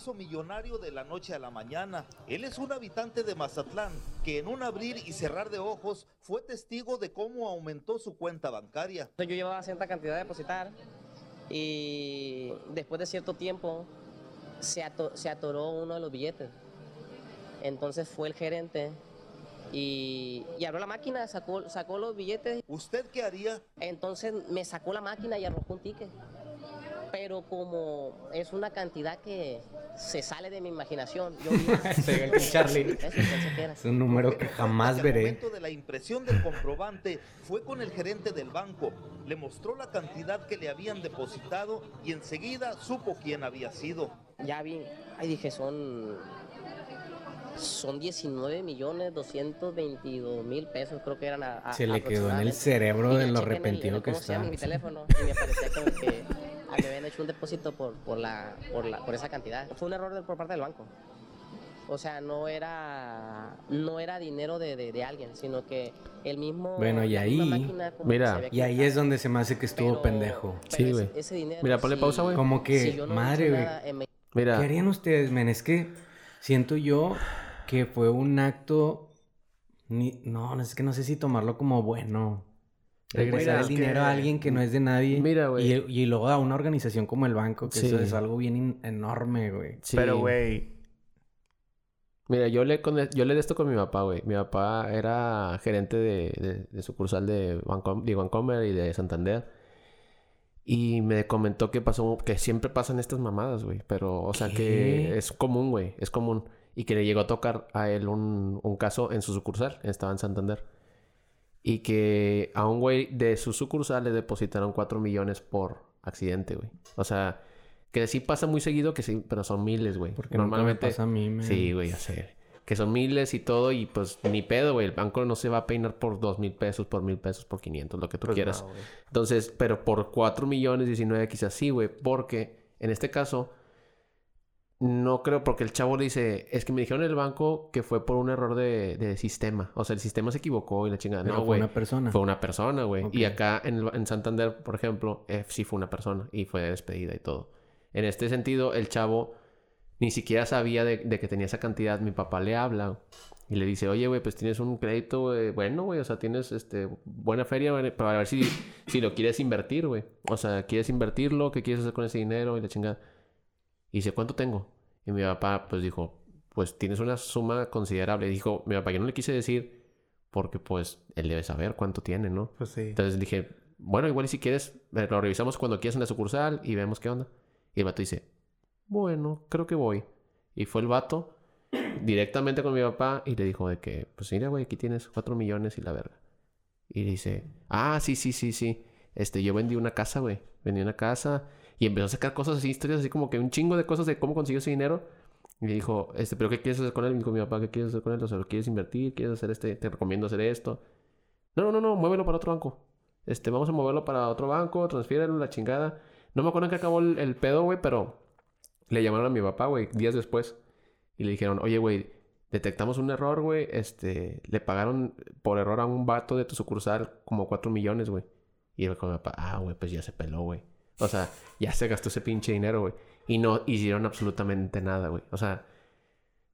Speaker 4: Hizo millonario de la noche a la mañana. Él es un habitante de Mazatlán que en un abrir y cerrar de ojos fue testigo de cómo aumentó su cuenta bancaria.
Speaker 5: Yo llevaba cierta cantidad de depositar y después de cierto tiempo se atoró uno de los billetes. Entonces fue el gerente y, y abrió la máquina, sacó, sacó los billetes.
Speaker 4: ¿Usted qué haría?
Speaker 5: Entonces me sacó la máquina y arrojó un ticket. Pero como es una cantidad que se sale de mi imaginación, yo
Speaker 1: el Charlie. Es un número que jamás
Speaker 4: al
Speaker 1: veré.
Speaker 4: momento de la impresión del comprobante fue con el gerente del banco. Le mostró la cantidad que le habían depositado y enseguida supo quién había sido.
Speaker 5: Ya vi, ahí dije, son, son 19 millones 222 mil pesos, creo que eran a, a-
Speaker 1: Se le quedó en el cerebro
Speaker 5: Y
Speaker 1: de lo
Speaker 5: el- el-
Speaker 1: que está.
Speaker 5: Mi teléfono y me parecía como que ah, me habían hecho un depósito por, por, la, por, la, por esa cantidad. Fue un error por parte del banco. O sea, no era, no era dinero de, de, de alguien, sino que el mismo...
Speaker 1: Bueno, y ahí-
Speaker 5: máquina como
Speaker 3: Mira.
Speaker 5: que
Speaker 1: Y ahí es donde se me hace que estuvo
Speaker 5: Pero-
Speaker 1: pendejo.
Speaker 5: pero
Speaker 3: Sí,
Speaker 5: ese-
Speaker 3: güey.
Speaker 5: ese dinero,
Speaker 3: Mira, ponle
Speaker 5: si-
Speaker 3: pausa, güey.
Speaker 1: Como que,
Speaker 5: si no
Speaker 1: madre, güey.
Speaker 5: eh, me-
Speaker 3: Mira,
Speaker 1: ¿Qué harían ustedes, men? Es que siento yo que fue un acto. ni- no es que no sé si tomarlo como bueno. Regresar
Speaker 3: Mira,
Speaker 1: el dinero
Speaker 2: que-
Speaker 1: a alguien que no es de nadie.
Speaker 3: Mira, güey.
Speaker 1: Y, y luego a una organización como el banco, que eso
Speaker 3: Sí.
Speaker 1: es algo bien enorme, güey.
Speaker 3: sí.
Speaker 2: Pero, güey,
Speaker 3: Mira, yo le, con- yo le de esto con mi papá, güey. Mi papá era gerente de, de- de sucursal de Banco, de Bancomer y de Santander. Y me comentó que pasó, que siempre pasan estas mamadas, güey. Pero, o sea,
Speaker 1: ¿Qué?
Speaker 3: que es común, güey. Es común. Y que le llegó a tocar a él un, un caso en su sucursal. Estaba en Santander. Y que a un güey de su sucursal le depositaron 4 millones por accidente, güey. O sea, que sí pasa muy seguido, que sí, pero son miles, güey.
Speaker 1: Porque normalmente pasa a mí, men.
Speaker 3: Sí, güey, ya sé. Que son miles y todo, y pues ni pedo, güey. El banco no se va a peinar por dos mil pesos, por mil pesos, por 500, lo que tú
Speaker 2: pues
Speaker 3: quieras.
Speaker 2: no.
Speaker 3: Entonces, pero por 4 millones 19 quizás sí, güey. Porque en este caso, no creo, porque el chavo le dice, es que me dijeron en el banco que fue por un error de, de sistema. O sea, el sistema se equivocó y la chingada.
Speaker 1: Pero
Speaker 3: no,
Speaker 1: fue
Speaker 3: güey.
Speaker 1: una persona.
Speaker 3: Fue una persona, güey. Y acá en, el- en Santander, por ejemplo, eh, sí fue una persona y fue despedida y todo. En este sentido, el chavo ni siquiera sabía de, de que tenía esa cantidad. Mi papá le habla y le dice, oye, güey, pues tienes un crédito, güey, bueno, güey, o sea, tienes este, buena feria güey, para ver si, si lo quieres invertir, güey. O sea, ¿quieres invertirlo? ¿Qué quieres hacer con ese dinero? Y la chingada. Y dice, ¿cuánto tengo? Y mi papá, pues dijo, pues tienes una suma considerable. Dijo, mi papá, yo no le quise decir Porque pues él debe saber cuánto tiene, ¿no?
Speaker 2: Pues sí.
Speaker 3: Entonces dije, bueno, igual y si quieres, eh, lo revisamos cuando quieras en la sucursal y vemos qué onda. Y el vato dice, bueno, creo que voy. Y fue el vato directamente con mi papá y le dijo de que, pues mira, güey, aquí tienes cuatro millones y la verga. Y dice, ah, sí, sí, sí, sí. Este, yo vendí una casa, güey. Vendí una casa y empezó a sacar cosas así, historias así como que un chingo de cosas de cómo consiguió ese dinero. Y me dijo, este, ¿pero qué quieres hacer con él? Me dijo mi papá, ¿qué quieres hacer con él? O sea, ¿lo quieres invertir? ¿Quieres hacer este? Te recomiendo hacer esto. No, no, no, no, muévelo para otro banco. Este, vamos a moverlo para otro banco, transfiérelo, la chingada. No me acuerdo en qué acabó el, el pedo, güey, pero le llamaron a mi papá, güey, días después. Y le dijeron, oye, güey, detectamos un error, güey. Este, le pagaron por error a un vato de tu sucursal como 4 millones, güey. Y él con mi papá, ah, güey, pues ya se peló, güey. O sea, ya se gastó ese pinche dinero, güey. Y no hicieron absolutamente nada, güey. O sea,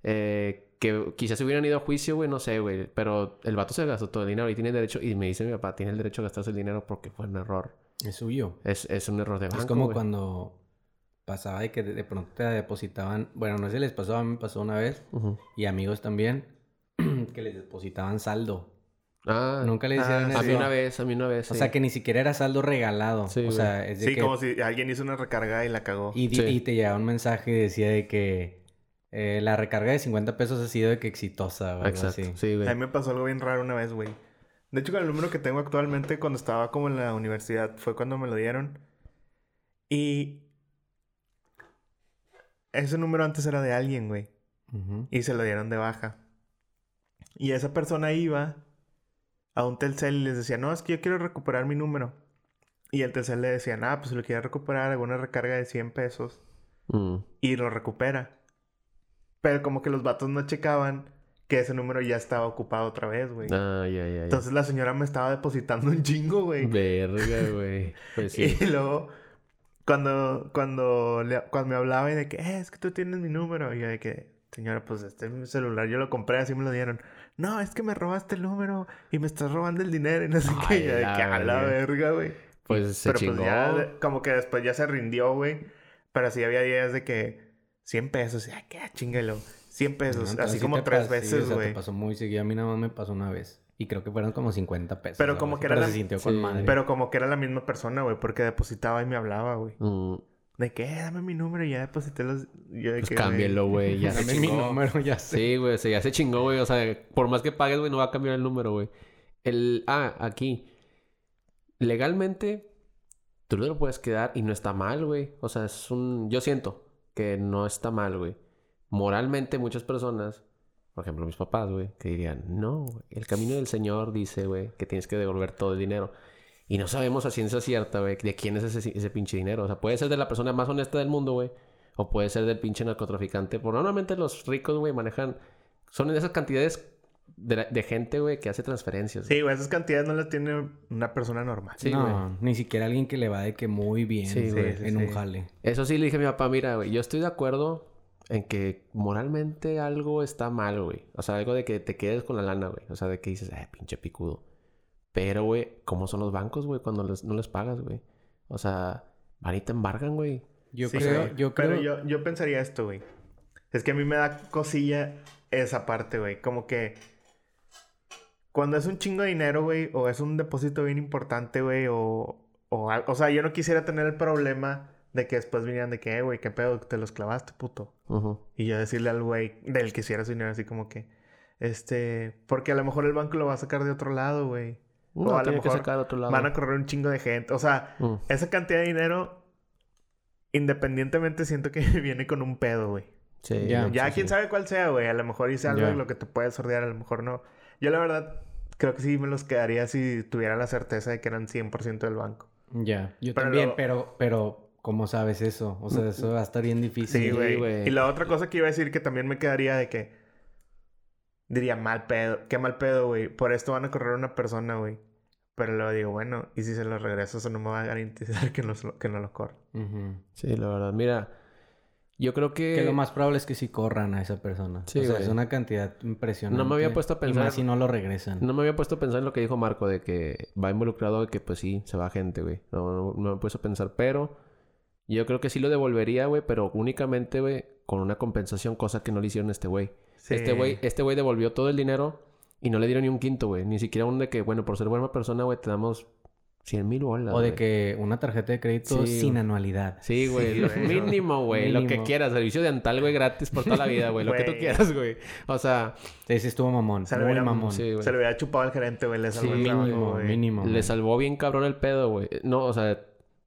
Speaker 3: eh, que quizás se hubieran ido a juicio, güey, no sé, güey. Pero el vato se gastó todo el dinero y tiene derecho, y me dice mi papá, tiene el derecho a gastarse el dinero porque fue un error.
Speaker 1: Es suyo.
Speaker 3: Es, es un error de banco.
Speaker 1: es como
Speaker 3: güey.
Speaker 1: cuando pasaba de que de, pronto te depositaban, bueno, no sé si les pasó, a mí me pasó una vez,
Speaker 3: Ujú.
Speaker 1: y amigos también, que les depositaban saldo.
Speaker 3: Ah,
Speaker 1: Nunca le hicieron
Speaker 2: ah,
Speaker 1: eso.
Speaker 3: a mí una vez, a mí una vez.
Speaker 1: O
Speaker 3: sí.
Speaker 1: sea, que ni siquiera era saldo regalado.
Speaker 3: Sí,
Speaker 1: o
Speaker 3: güey.
Speaker 1: sea, es de
Speaker 2: Sí,
Speaker 1: que...
Speaker 2: como si alguien hizo una recarga y la cagó.
Speaker 1: Y, di-
Speaker 3: Sí.
Speaker 1: y te llegaba un mensaje y decía de que eh, la recarga de 50 pesos ha sido de que exitosa
Speaker 3: Exacto.
Speaker 1: así.
Speaker 3: Sí, güey.
Speaker 2: A mí me pasó algo bien raro una vez, güey. De hecho, con el número que tengo actualmente, cuando estaba como en la universidad, fue cuando me lo dieron. Y ese número antes era de alguien, güey.
Speaker 1: Ujú.
Speaker 2: Y se lo dieron de baja. Y esa persona iba a un Telcel y les decía, no, es que yo quiero recuperar mi número. Y el Telcel le decía, ah, pues si lo quiere recuperar, hago una recarga de 100 pesos.
Speaker 3: Mm.
Speaker 2: Y lo recupera. Pero como que los vatos no checaban que ese número ya estaba ocupado otra vez, güey.
Speaker 3: Ah, ya, ya, ya.
Speaker 2: Entonces la señora me estaba depositando un chingo, güey.
Speaker 3: Verga, güey. Pues sí.
Speaker 2: Y luego, cuando, cuando, le- cuando me hablaba y de que, eh, es que tú tienes mi número. Y yo de que, señora, pues este es mi celular, yo lo compré, así me lo dieron. No, es que me robaste el número y me estás robando el dinero y no sé
Speaker 3: Ay,
Speaker 2: qué. Y yo de
Speaker 3: la
Speaker 2: que, a la
Speaker 3: verga.
Speaker 2: güey.
Speaker 3: Pues se
Speaker 2: Pero
Speaker 3: chingó.
Speaker 2: pues ya, como que después ya se rindió, güey. Pero sí había días de que 100 pesos, y ay, qué chingalo. 100
Speaker 1: No,
Speaker 2: pesos, así
Speaker 1: sí
Speaker 2: como tres
Speaker 1: pas- sí,
Speaker 2: veces,
Speaker 1: o sea,
Speaker 2: güey.
Speaker 1: pasó muy seguido. A mí nada más me pasó una vez. Y creo que fueron como 50 pesos.
Speaker 2: Pero como que era
Speaker 1: pero
Speaker 2: la-
Speaker 1: se sintió
Speaker 3: Sí.
Speaker 1: con madre.
Speaker 2: Pero como que era la misma persona, güey, porque depositaba y me hablaba, güey.
Speaker 3: Mm,
Speaker 2: De que, eh, dame mi número y ya deposité los. Yo de
Speaker 3: Pues
Speaker 2: que,
Speaker 3: cámbialo, güey. Ya se
Speaker 1: Dame mi número, ya sé.
Speaker 3: Sí, güey. O sea, ya se chingó, güey. O sea, por más que pagues, güey, no va a cambiar el número, güey. El... Ah, aquí. Legalmente, tú lo puedes quedar y no está mal, güey. O sea, es un... Yo siento que no está mal, güey. Moralmente, muchas personas... Por ejemplo, mis papás, güey, que dirían, no, el camino del Señor dice, güey, que tienes que devolver todo el dinero. Y no sabemos a ciencia cierta, güey, de quién es ese, ese pinche dinero. O sea, puede ser de la persona más honesta del mundo, güey. O puede ser del pinche narcotraficante. Por normalmente los ricos, güey, manejan... Son en esas cantidades de, la- de gente, güey, que hace transferencias.
Speaker 2: Sí, güey, esas cantidades no las tiene una persona normal.
Speaker 3: Sí,
Speaker 1: no,
Speaker 3: güey.
Speaker 1: ni siquiera alguien que le va de que muy bien
Speaker 3: Sí,
Speaker 1: en un
Speaker 2: sí.
Speaker 1: jale.
Speaker 3: Eso sí le dije a mi papá, mira, güey, yo estoy de acuerdo en que moralmente algo está mal, güey. O sea, algo de que te quedes con la lana, güey. O sea, de que dices, eh, pinche picudo. Pero, güey, ¿cómo son los bancos, güey, cuando les- no les pagas, güey? O sea, van y te embargan, güey.
Speaker 1: Yo
Speaker 2: Sí,
Speaker 1: creo,
Speaker 2: güey.
Speaker 1: yo creo...
Speaker 2: Pero yo, yo pensaría esto, güey. Es que a mí me da cosilla esa parte, güey. Como que cuando es un chingo de dinero, güey, o es un depósito bien importante, güey, o, o, o sea, yo no quisiera tener el problema de que después vinieran de que, eh, güey, qué pedo, te los clavaste, puto. Y yo decirle al güey del que hiciera su dinero así como que, este, porque a lo mejor el banco lo va a sacar de otro lado, güey.
Speaker 3: No,
Speaker 2: o a lo
Speaker 3: que
Speaker 2: mejor
Speaker 3: sacar a otro lado.
Speaker 2: van a correr un chingo de gente. O sea,
Speaker 3: Mm.
Speaker 2: esa cantidad de dinero, independientemente, siento que viene con un pedo, güey.
Speaker 3: Sí,
Speaker 1: Ya.
Speaker 2: Ya
Speaker 3: sí,
Speaker 2: quién
Speaker 3: sí.
Speaker 2: sabe cuál sea, güey. A lo mejor hice algo de lo que te puede sordear, a lo mejor no. Yo la verdad creo que sí me los quedaría si tuviera la certeza de que eran 100% del banco.
Speaker 1: Ya, yo
Speaker 2: Pero
Speaker 1: también,
Speaker 2: luego-
Speaker 1: pero, pero, ¿cómo sabes eso? O sea, eso va a estar bien difícil.
Speaker 2: Sí, güey. y la otra cosa que iba a decir que también me quedaría de que diría mal pedo, qué mal pedo, güey. Por esto van a correr una persona, güey. Pero luego digo, bueno, y si se lo regreso, eso no me va a garantizar que no, se lo- que no lo corra.
Speaker 1: Ujú.
Speaker 3: Sí, la verdad. Mira, yo creo que...
Speaker 1: Que lo más probable es que sí corran a esa persona.
Speaker 3: Sí,
Speaker 1: o sea,
Speaker 3: güey.
Speaker 1: es una cantidad impresionante.
Speaker 3: No me había puesto a
Speaker 1: Y
Speaker 3: pensar-
Speaker 1: más si no lo regresan.
Speaker 3: No me había puesto a pensar en lo que dijo Marco de que va involucrado de que pues sí, se va gente, güey. No, no, no me he puesto a pensar, pero yo creo que sí lo devolvería, güey, pero únicamente, güey, con una compensación, cosa que no le hicieron a este güey.
Speaker 2: Sí.
Speaker 3: Este güey, este güey devolvió todo el dinero Y no le dieron ni un quinto, güey. Ni siquiera un de que, bueno, por ser buena persona, güey, te damos 100 mil bolas.
Speaker 1: O de
Speaker 3: güey.
Speaker 1: que una tarjeta de crédito
Speaker 3: Sí,
Speaker 1: sin
Speaker 3: güey.
Speaker 1: anualidad.
Speaker 3: Sí, güey.
Speaker 2: Sí,
Speaker 3: lo
Speaker 2: güey.
Speaker 3: mínimo, güey. Lo que quieras. Servicio de antal, güey, gratis por toda la vida, güey. Lo que tú quieras, güey. O sea,
Speaker 1: Ese estuvo mamón.
Speaker 2: Se le
Speaker 1: muy
Speaker 2: hubiera-
Speaker 1: mamón.
Speaker 3: sí.
Speaker 2: Se le hubiera chupado al gerente, güey. Le salvó
Speaker 3: Sí,
Speaker 2: el
Speaker 1: Mínimo,
Speaker 2: güey.
Speaker 1: mínimo.
Speaker 3: le salvó bien cabrón el pedo, güey. No, o sea,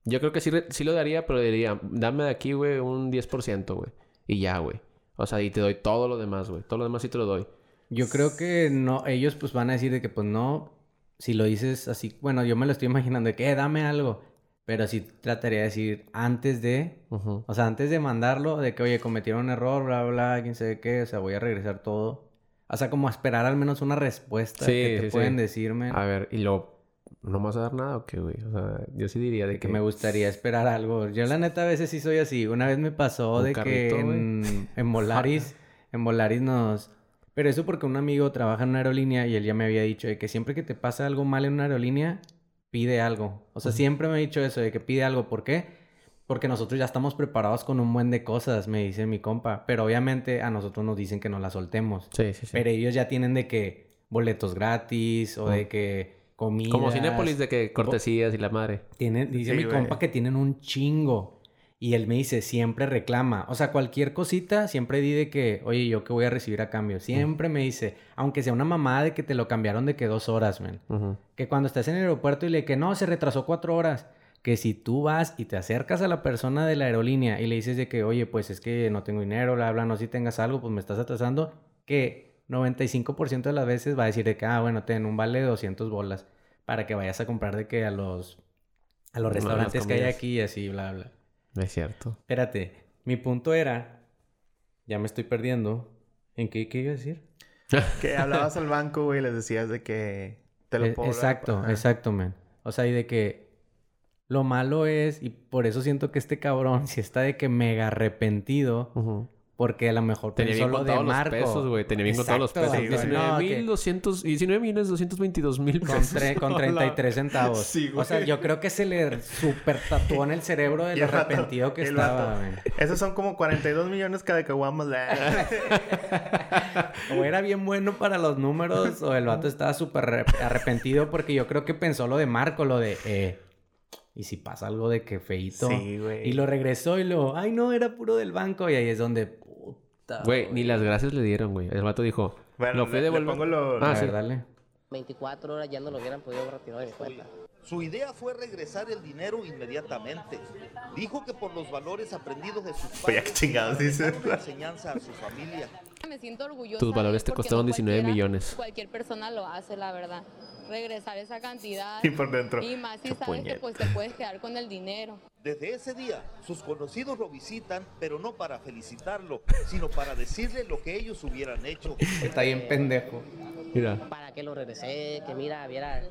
Speaker 3: yo creo que sí, sí lo daría, pero diría, dame de aquí, güey, un 10%, güey. Y ya, güey. O sea, y te doy todo lo demás, güey. Todo lo demás sí te lo doy.
Speaker 1: Yo creo que no, ellos pues van a decir de que pues no, si lo dices así, bueno, yo me lo estoy imaginando de que "Eh, dame algo, pero sí trataría de decir antes de, o sea, antes de mandarlo, de que oye, cometieron un error, bla, bla, quién sabe qué, o sea, voy a regresar todo. O sea, como esperar al menos una respuesta
Speaker 3: Sí,
Speaker 1: que te
Speaker 3: sí,
Speaker 1: pueden
Speaker 3: sí.
Speaker 1: decirme.
Speaker 3: A ver, y lo... ¿No me vas a dar nada o qué, güey? O sea, yo sí diría de
Speaker 1: De
Speaker 3: que...
Speaker 1: que me gustaría esperar algo. Yo la neta a veces sí soy así. Una vez me pasó
Speaker 3: ¿Un
Speaker 1: de
Speaker 3: carrito,
Speaker 1: que en, en Volaris, en Volaris nos... Pero eso porque un amigo trabaja en una aerolínea y él ya me había dicho de que siempre que te pasa algo mal en una aerolínea, pide algo. O sea, siempre me ha dicho eso de que pide algo. ¿Por qué? Porque nosotros ya estamos preparados con un buen de cosas, me dice mi compa. Pero obviamente a nosotros nos dicen que no las soltemos.
Speaker 3: Sí, sí, sí.
Speaker 1: Pero ellos ya tienen de que boletos gratis o de que comida.
Speaker 3: Como Cinépolis de que cortesías y la madre.
Speaker 1: Tienen, dice
Speaker 2: Sí,
Speaker 1: mi
Speaker 2: güey.
Speaker 1: compa que tienen un chingo. Y él me dice, siempre reclama. O sea, cualquier cosita, siempre di de que, oye, ¿yo qué voy a recibir a cambio? Siempre me dice, aunque sea una mamada de que te lo cambiaron de que dos horas.
Speaker 3: Ujú.
Speaker 1: Que cuando estás en el aeropuerto y le que no, se retrasó cuatro horas. Que si tú vas y te acercas a la persona de la aerolínea y le dices de que, oye, pues es que no tengo dinero, bla, bla, no si tengas algo, pues me estás atrasando, que 95% de las veces va a decir de que, ah, bueno, ten un vale de 200 bolas para que vayas a comprar de que a los, a los restaurantes que hay aquí y así, bla, bla.
Speaker 3: No es cierto.
Speaker 1: Espérate, mi punto era, ya me estoy perdiendo, ¿en qué, qué iba a decir?
Speaker 2: Que hablabas al banco, güey, y les decías de que te lo
Speaker 1: E-
Speaker 2: puedo.
Speaker 1: Exacto, exacto, man. O sea, y de que lo malo es, y por eso siento que este cabrón si está de que mega arrepentido. Porque a lo mejor
Speaker 3: Tenía bien
Speaker 1: lo de
Speaker 3: contados los
Speaker 1: Marco.
Speaker 3: pesos, güey. Tenía bien contados los pesos.
Speaker 1: güey.
Speaker 3: 19
Speaker 1: No,
Speaker 3: mil
Speaker 1: que-
Speaker 3: 200... 19 millones 222 mil
Speaker 1: Con,
Speaker 3: pesos.
Speaker 1: tre- con 33 centavos.
Speaker 2: Sí,
Speaker 1: O sea,
Speaker 2: güey.
Speaker 1: yo creo que se le super tatuó en el cerebro
Speaker 2: el
Speaker 1: arrepentido que
Speaker 2: el
Speaker 1: estaba.
Speaker 2: Esos son como 42 millones cada caguamas.
Speaker 1: O era bien bueno para los números, o el vato estaba súper arrep- arrepentido porque yo creo que pensó lo de Marco, lo de, eh, ¿y si pasa algo de que feito?
Speaker 2: Sí, güey.
Speaker 1: Y lo regresó y lo, ay no, era puro del banco. Y ahí es donde, puta.
Speaker 3: Güey, ni las gracias le dieron, güey. El vato dijo...
Speaker 2: Bueno,
Speaker 3: lo fui
Speaker 2: pongo lo-
Speaker 3: Ah, sí.
Speaker 1: dale.
Speaker 5: 24 horas ya no lo hubieran podido retirar de mi cuenta.
Speaker 4: Su idea fue regresar el dinero inmediatamente. Dijo que por los valores aprendidos de sus
Speaker 2: Oye,
Speaker 4: padres,
Speaker 2: qué chingados
Speaker 4: una enseñanza a su familia.
Speaker 6: Me siento orgullosa.
Speaker 3: Tus valores te costaron
Speaker 6: no
Speaker 3: 19
Speaker 6: cualquiera-
Speaker 3: millones.
Speaker 6: Cualquier persona lo hace, la verdad. Regresar esa cantidad.
Speaker 2: Y por dentro.
Speaker 6: Y más si
Speaker 3: Qué
Speaker 6: sabes que
Speaker 3: puñeta.
Speaker 6: pues te puedes quedar con el dinero.
Speaker 4: Desde ese día, sus conocidos lo visitan, pero no para felicitarlo, sino para decirle lo que ellos hubieran hecho.
Speaker 1: Está bien pendejo.
Speaker 3: Mira.
Speaker 5: Para que lo regresé, que mira, viera,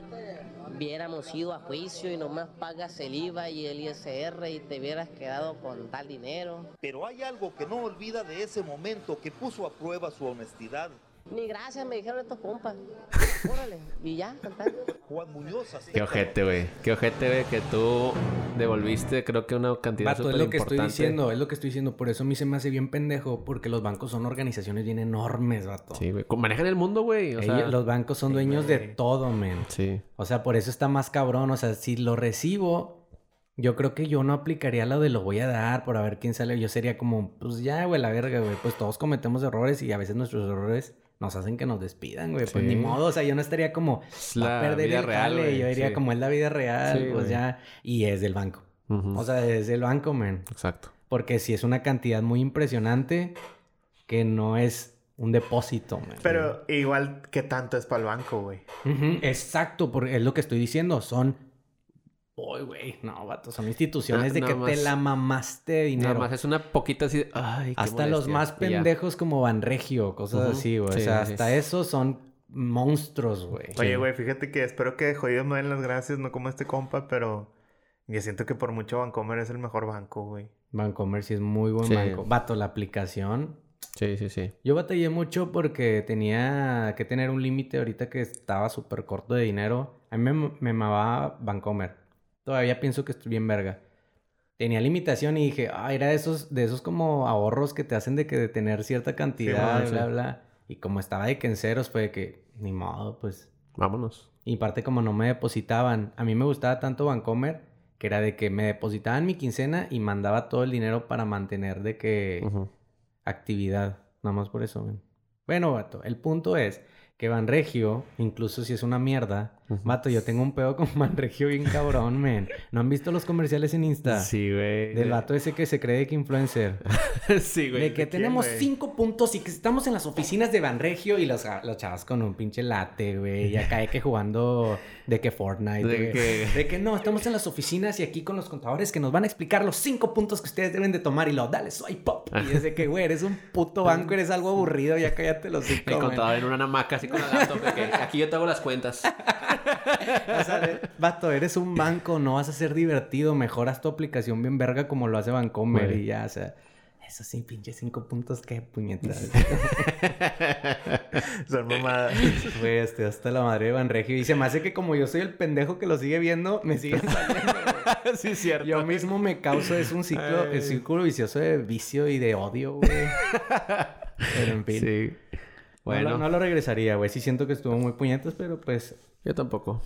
Speaker 5: viéramos ido a juicio y nomás pagas el IVA y el ISR y te hubieras quedado con tal dinero.
Speaker 4: Pero hay algo que no olvida de ese momento que puso a prueba su honestidad.
Speaker 5: Ni gracias me dijeron estos compas. Órale, y ya, cantar.
Speaker 4: Juan Muñoz.
Speaker 3: Qué ojete, güey. Qué ojete, güey, que tú devolviste, creo que una cantidad
Speaker 1: Vato, es lo que estoy diciendo, es lo que estoy diciendo. Por eso a mí se me hace bien pendejo, porque los bancos son organizaciones bien enormes, vato.
Speaker 3: Sí, güey. Manejan el mundo, güey. O sea,
Speaker 1: Ellos- los bancos son dueños de todo, men.
Speaker 3: Sí.
Speaker 1: O sea, por eso está más cabrón. O sea, si lo recibo, yo creo que yo no aplicaría lo de lo voy a dar por a ver quién sale. Yo sería como, pues ya, güey, la verga, güey. Pues todos cometemos errores y a veces nuestros errores nos hacen que nos despidan, güey. Pues ni modo. O sea, yo no estaría como,
Speaker 3: Es
Speaker 1: va a
Speaker 3: la
Speaker 1: perder
Speaker 3: vida
Speaker 1: el
Speaker 3: real, güey,
Speaker 1: Yo diría,
Speaker 3: sí.
Speaker 1: como es la vida real,
Speaker 3: Sí,
Speaker 1: pues
Speaker 3: güey.
Speaker 1: ya. Y es del banco. O sea, es del banco, men.
Speaker 3: Exacto.
Speaker 1: Porque si es una cantidad muy impresionante que no es un depósito, men.
Speaker 2: Pero igual, ¿qué tanto es para el banco, güey?
Speaker 1: Ujú, Exacto, porque es lo que estoy diciendo. Son. Uy, güey. No, vato. Son instituciones de que
Speaker 3: nada
Speaker 1: te
Speaker 3: más-
Speaker 1: la mamaste de dinero.
Speaker 3: Nada más es una poquita así de... Ay, qué
Speaker 1: hasta los más
Speaker 3: ya.
Speaker 1: pendejos como Banregio, cosas
Speaker 3: Ujú.
Speaker 1: así, güey.
Speaker 3: Sí,
Speaker 1: o sea,
Speaker 3: sí.
Speaker 1: hasta esos son monstruos, güey.
Speaker 2: Oye, güey, fíjate que espero que jodidos me den las gracias, no como este compa, pero yo siento que por mucho Bancomer es el mejor banco, güey.
Speaker 1: Bancomer sí es muy buen
Speaker 3: Sí.
Speaker 1: banco. Vato, la aplicación.
Speaker 3: Sí, sí, sí.
Speaker 1: Yo batallé mucho porque tenía que tener un límite ahorita que estaba súper corto de dinero. A mí me, me mamaba Bancomer. Todavía pienso que estoy bien verga. Tenía limitación y dije, ah, era de esos, de esos como ahorros que te hacen de que de tener cierta cantidad,
Speaker 2: Sí,
Speaker 1: bla,
Speaker 3: sí.
Speaker 1: bla. Y como estaba de que en ceros, fue de que, ni modo, pues.
Speaker 3: Vámonos.
Speaker 1: Y parte como no me depositaban. A mí me gustaba tanto Vancomer que era de que me depositaban mi quincena y mandaba todo el dinero para mantener de que actividad. Nada más por eso, men. Bueno, vato, el punto es que Banregio, incluso si es una mierda, Vato, yo tengo un pedo con Banregio bien cabrón, men. ¿No han visto los comerciales en Insta?
Speaker 3: Sí, güey.
Speaker 1: Del vato ese que se cree que influencer.
Speaker 3: sí, güey.
Speaker 1: De que
Speaker 2: ¿de quién,
Speaker 1: tenemos cinco puntos y que estamos en las oficinas de Banregio y las, las chavas con un pinche late, güey. Y acá hay que jugando de que Fortnite.
Speaker 3: De
Speaker 1: güey.
Speaker 3: que-
Speaker 1: De que no, estamos en las oficinas y aquí con los contadores que nos van a explicar los cinco puntos que ustedes deben de tomar y lo, dale, soy pop. Y es de que, güey, eres un puto banco, eres algo aburrido, ya cállate los cinco.
Speaker 3: Me contaba en una hamaca así con la laptop que aquí yo te hago las cuentas.
Speaker 1: O sea, vato, eres un banco, no vas a ser divertido, mejoras tu aplicación bien verga como lo hace Bancomer
Speaker 3: Güey.
Speaker 1: y ya, o sea, eso sí, pinche cinco puntos, qué puñetas.
Speaker 2: Son mamadas.
Speaker 1: Güey, hasta la madre de Banregio y se me hace que como yo soy el pendejo que lo sigue viendo, me siguen saliendo,
Speaker 3: sí, cierto.
Speaker 1: Yo mismo me causo, es un ciclo, el círculo vicioso de vicio y de odio, güey. Pero en fin.
Speaker 3: Sí.
Speaker 1: No,
Speaker 3: Bueno,
Speaker 1: no lo regresaría, güey. Sí siento que estuvo muy puñetas, pero pues...
Speaker 3: yo tampoco.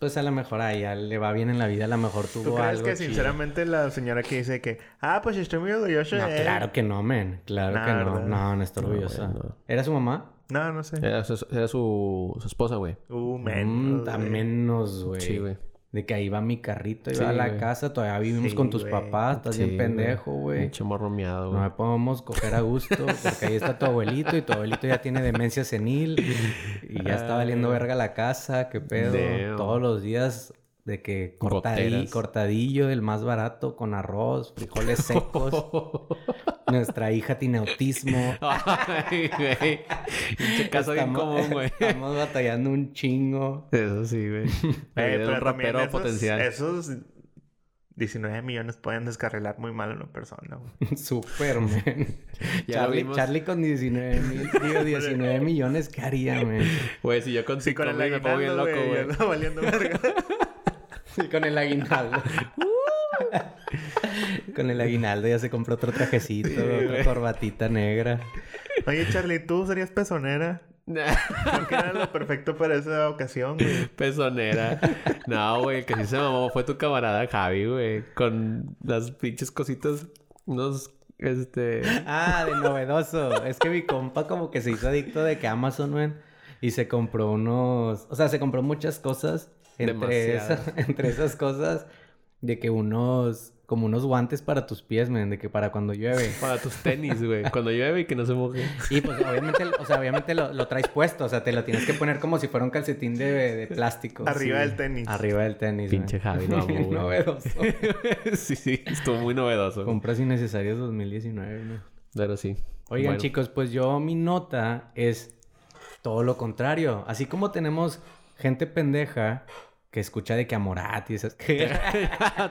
Speaker 1: Pues a lo mejor a ella le va bien en la vida, a lo mejor
Speaker 2: ¿Tú
Speaker 1: tuvo
Speaker 2: crees
Speaker 1: algo
Speaker 2: que
Speaker 1: chido.
Speaker 2: sinceramente la señora que dice que, ah, pues estoy muy orgulloso
Speaker 1: No,
Speaker 2: de él"?
Speaker 1: claro que no, men. Claro
Speaker 2: Nah,
Speaker 1: que no.
Speaker 2: ¿verdad?
Speaker 1: No, no está
Speaker 3: No,
Speaker 1: orgullosa.
Speaker 3: no.
Speaker 1: ¿Era su mamá?
Speaker 2: No, no sé.
Speaker 3: Era su, era su, su esposa, güey.
Speaker 2: Uh,
Speaker 1: Mm,
Speaker 2: menos, güey.
Speaker 3: Sí, güey.
Speaker 1: De que ahí va mi carrito, iba
Speaker 3: Sí,
Speaker 1: a la
Speaker 3: güey.
Speaker 1: casa, todavía vivimos
Speaker 2: Sí,
Speaker 1: con tus
Speaker 2: güey.
Speaker 1: papás, estás
Speaker 3: Sí,
Speaker 1: bien pendejo, güey.
Speaker 3: Pinche morro miado,
Speaker 1: No
Speaker 3: güey.
Speaker 1: me podemos coger a gusto, porque ahí está tu abuelito y tu abuelito ya tiene demencia senil y ya está valiendo verga la casa, qué pedo.
Speaker 3: Damn.
Speaker 1: Todos los días de que cortadi-
Speaker 3: Goteras.
Speaker 1: cortadillo del más barato con arroz, frijoles secos. Nuestra hija tiene autismo.
Speaker 3: Ay, güey. Caso bien
Speaker 1: Estamos-
Speaker 3: común, güey.
Speaker 1: Estamos batallando un chingo.
Speaker 3: Eso sí, güey.
Speaker 2: Pero
Speaker 3: un rapero
Speaker 2: esos,
Speaker 3: potencial.
Speaker 2: Esos 19 millones pueden descarrilar muy mal a una persona, güey.
Speaker 1: Superman.
Speaker 3: Ya lo
Speaker 1: Charlie,
Speaker 3: vimos.
Speaker 1: Charlie con 19 mil, digo, 19 millones, ¿qué haría, man?
Speaker 3: Güey, si yo con
Speaker 2: Sí,
Speaker 3: cinco
Speaker 2: con el
Speaker 3: mil me pongo bien loco,
Speaker 2: güey. valiendo verga.
Speaker 1: Sí, con el aguinaldo. con el aguinaldo ya se compró otro trajecito, otra corbatita negra.
Speaker 2: Oye, Charlie, ¿tú serías pezonera? Creo que era lo perfecto para esa ocasión, güey.
Speaker 3: Pezonera. No, güey, el que sí se mamó fue tu camarada Javi, güey. Con las pinches cositas, unos, este...
Speaker 1: Ah, de novedoso. Es que mi compa como que se hizo adicto de que Amazon, man, y se compró unos... O sea, se compró muchas cosas. Entre,
Speaker 3: Demasiadas.
Speaker 1: esa- entre esas cosas, de que unos... Como unos guantes para tus pies, man, de que para cuando llueve.
Speaker 3: Para tus tenis, güey. Cuando llueve y que no se moje.
Speaker 1: Y pues obviamente, o sea, obviamente lo, lo traes puesto, o sea, te lo tienes que poner como si fuera un calcetín de, de plástico.
Speaker 2: Arriba
Speaker 1: Sí.
Speaker 2: del tenis.
Speaker 1: Arriba del tenis.
Speaker 3: Pinche
Speaker 1: man.
Speaker 3: Javi,
Speaker 1: Bien
Speaker 3: güey.
Speaker 1: novedoso.
Speaker 3: sí, sí. Estuvo muy novedoso.
Speaker 1: Compras innecesarias 2019, ¿no?
Speaker 3: Pero sí.
Speaker 1: Oigan,
Speaker 3: Bueno.
Speaker 1: chicos, pues yo mi nota es todo lo contrario. Así como tenemos gente pendeja que escucha de que a Morat y esas que...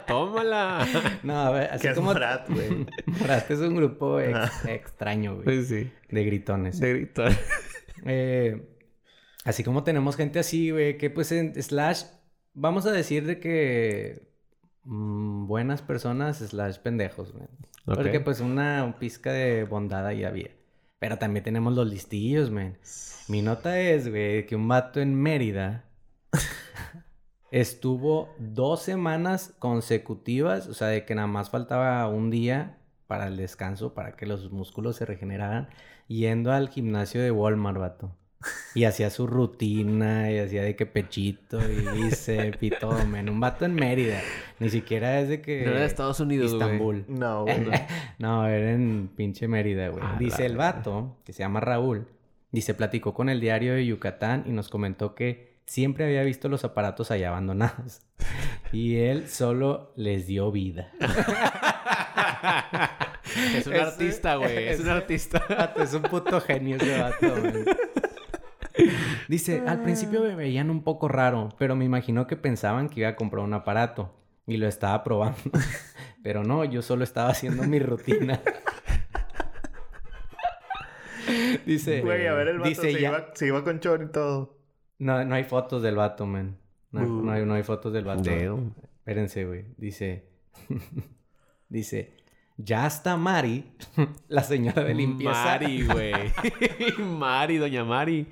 Speaker 3: ¡Tómala!
Speaker 1: no, a ver, así
Speaker 2: es
Speaker 1: como...
Speaker 2: Morat, güey.
Speaker 1: Morat es un grupo ex- extraño, güey.
Speaker 3: Sí, sí.
Speaker 1: De gritones.
Speaker 3: De gritar.
Speaker 1: Eh, así como tenemos gente así, güey, que pues en Slash, vamos a decir de que mm, buenas personas slash pendejos, güey.
Speaker 3: Ok.
Speaker 1: Porque pues una un pizca de bondad ahí había. Pero también tenemos los listillos, man. Mi nota es, güey, que un vato en Mérida estuvo dos semanas consecutivas, o sea, de que nada más faltaba un día para el descanso, para que los músculos se regeneraran, yendo al gimnasio de Walmart, vato. Y hacía su rutina, y hacía de que pechito, y bíceps y todo, men. Un vato en Mérida. Ni siquiera es de que...
Speaker 3: No era de Estados Unidos, güey.
Speaker 1: Istambul.
Speaker 2: No, güey. no.
Speaker 1: Era en pinche Mérida, güey. Dice
Speaker 3: la
Speaker 1: el vato, que se llama Raúl, dice, platicó con el diario de Yucatán y nos comentó que siempre había visto los aparatos allá abandonados. Y él solo les dio vida.
Speaker 3: Es un
Speaker 1: Ese-
Speaker 3: artista, güey. Es un artista.
Speaker 1: Vato, es un puto genio ese vato, güey. Dice, al principio me veían un poco raro, pero me imaginó que pensaban que iba a comprar un aparato y lo estaba probando. Pero no, yo solo estaba haciendo mi rutina. Dice,
Speaker 2: Güey, a ver, el vato
Speaker 1: dice
Speaker 2: se,
Speaker 1: ya-
Speaker 2: iba, se iba con chor y todo.
Speaker 1: No, no hay fotos del vato, man. No hay,
Speaker 2: Uh.
Speaker 1: no hay- no hay fotos del vato.
Speaker 3: Damn.
Speaker 1: Espérense, güey. Dice. dice. Ya está Mari, la señora de limpieza.
Speaker 3: Mari, güey. Mari, doña Mari.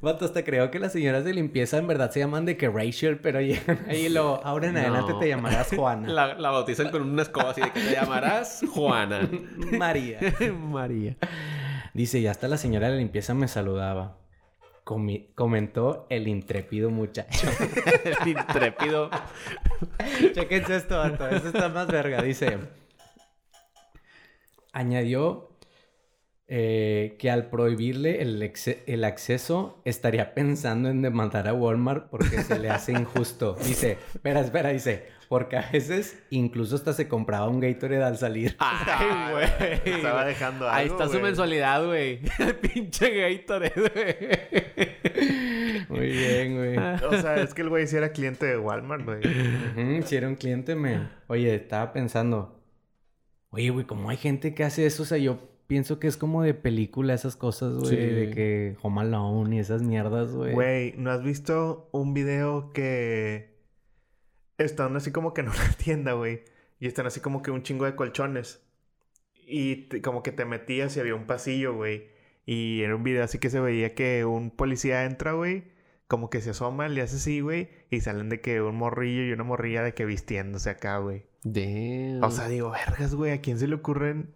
Speaker 1: Vato, hasta creo que las señoras de limpieza en verdad se llaman de que Rachel, pero ahí y lo... Ahora en adelante
Speaker 3: No.
Speaker 1: te llamarás Juana.
Speaker 3: La, la bautizan con una escoba así de que te llamarás Juana.
Speaker 1: María.
Speaker 3: María.
Speaker 1: Dice, ya hasta la señora de limpieza me saludaba. Comentó el intrépido muchacho.
Speaker 3: El intrépido.
Speaker 1: Chequense esto. Esto está más verga. Dice... Añadió eh, que al prohibirle el, el acceso estaría pensando en demandar a Walmart porque se le hace injusto. Dice, espera, espera, dice, porque a veces incluso hasta se compraba un Gatorade al salir.
Speaker 3: Ay, güey.
Speaker 2: Estaba dejando algo,
Speaker 3: Ahí está su mensualidad, güey. El pinche Gatorade, güey.
Speaker 1: Muy bien, güey.
Speaker 2: O sea, es que el güey sí era cliente de Walmart, güey.
Speaker 1: Ujú, si era un cliente, me... Oye, estaba pensando... Oye, güey, como hay gente que hace eso, o sea, yo pienso que es como de película esas cosas, güey.
Speaker 3: Sí.
Speaker 1: De que Home Alone y esas mierdas, güey.
Speaker 2: Güey, ¿no has visto un video que están así como que en una tienda, güey? Y están así como que un chingo de colchones. Y te- como que te metías y había un pasillo, güey. Y era un video así que se veía que un policía entra, güey. Como que se asoma, le hace así, güey. Y salen de que un morrillo y una morrilla de que vistiéndose acá, güey.
Speaker 3: Damn.
Speaker 2: O sea, digo, vergas, güey. ¿A quién se le ocurren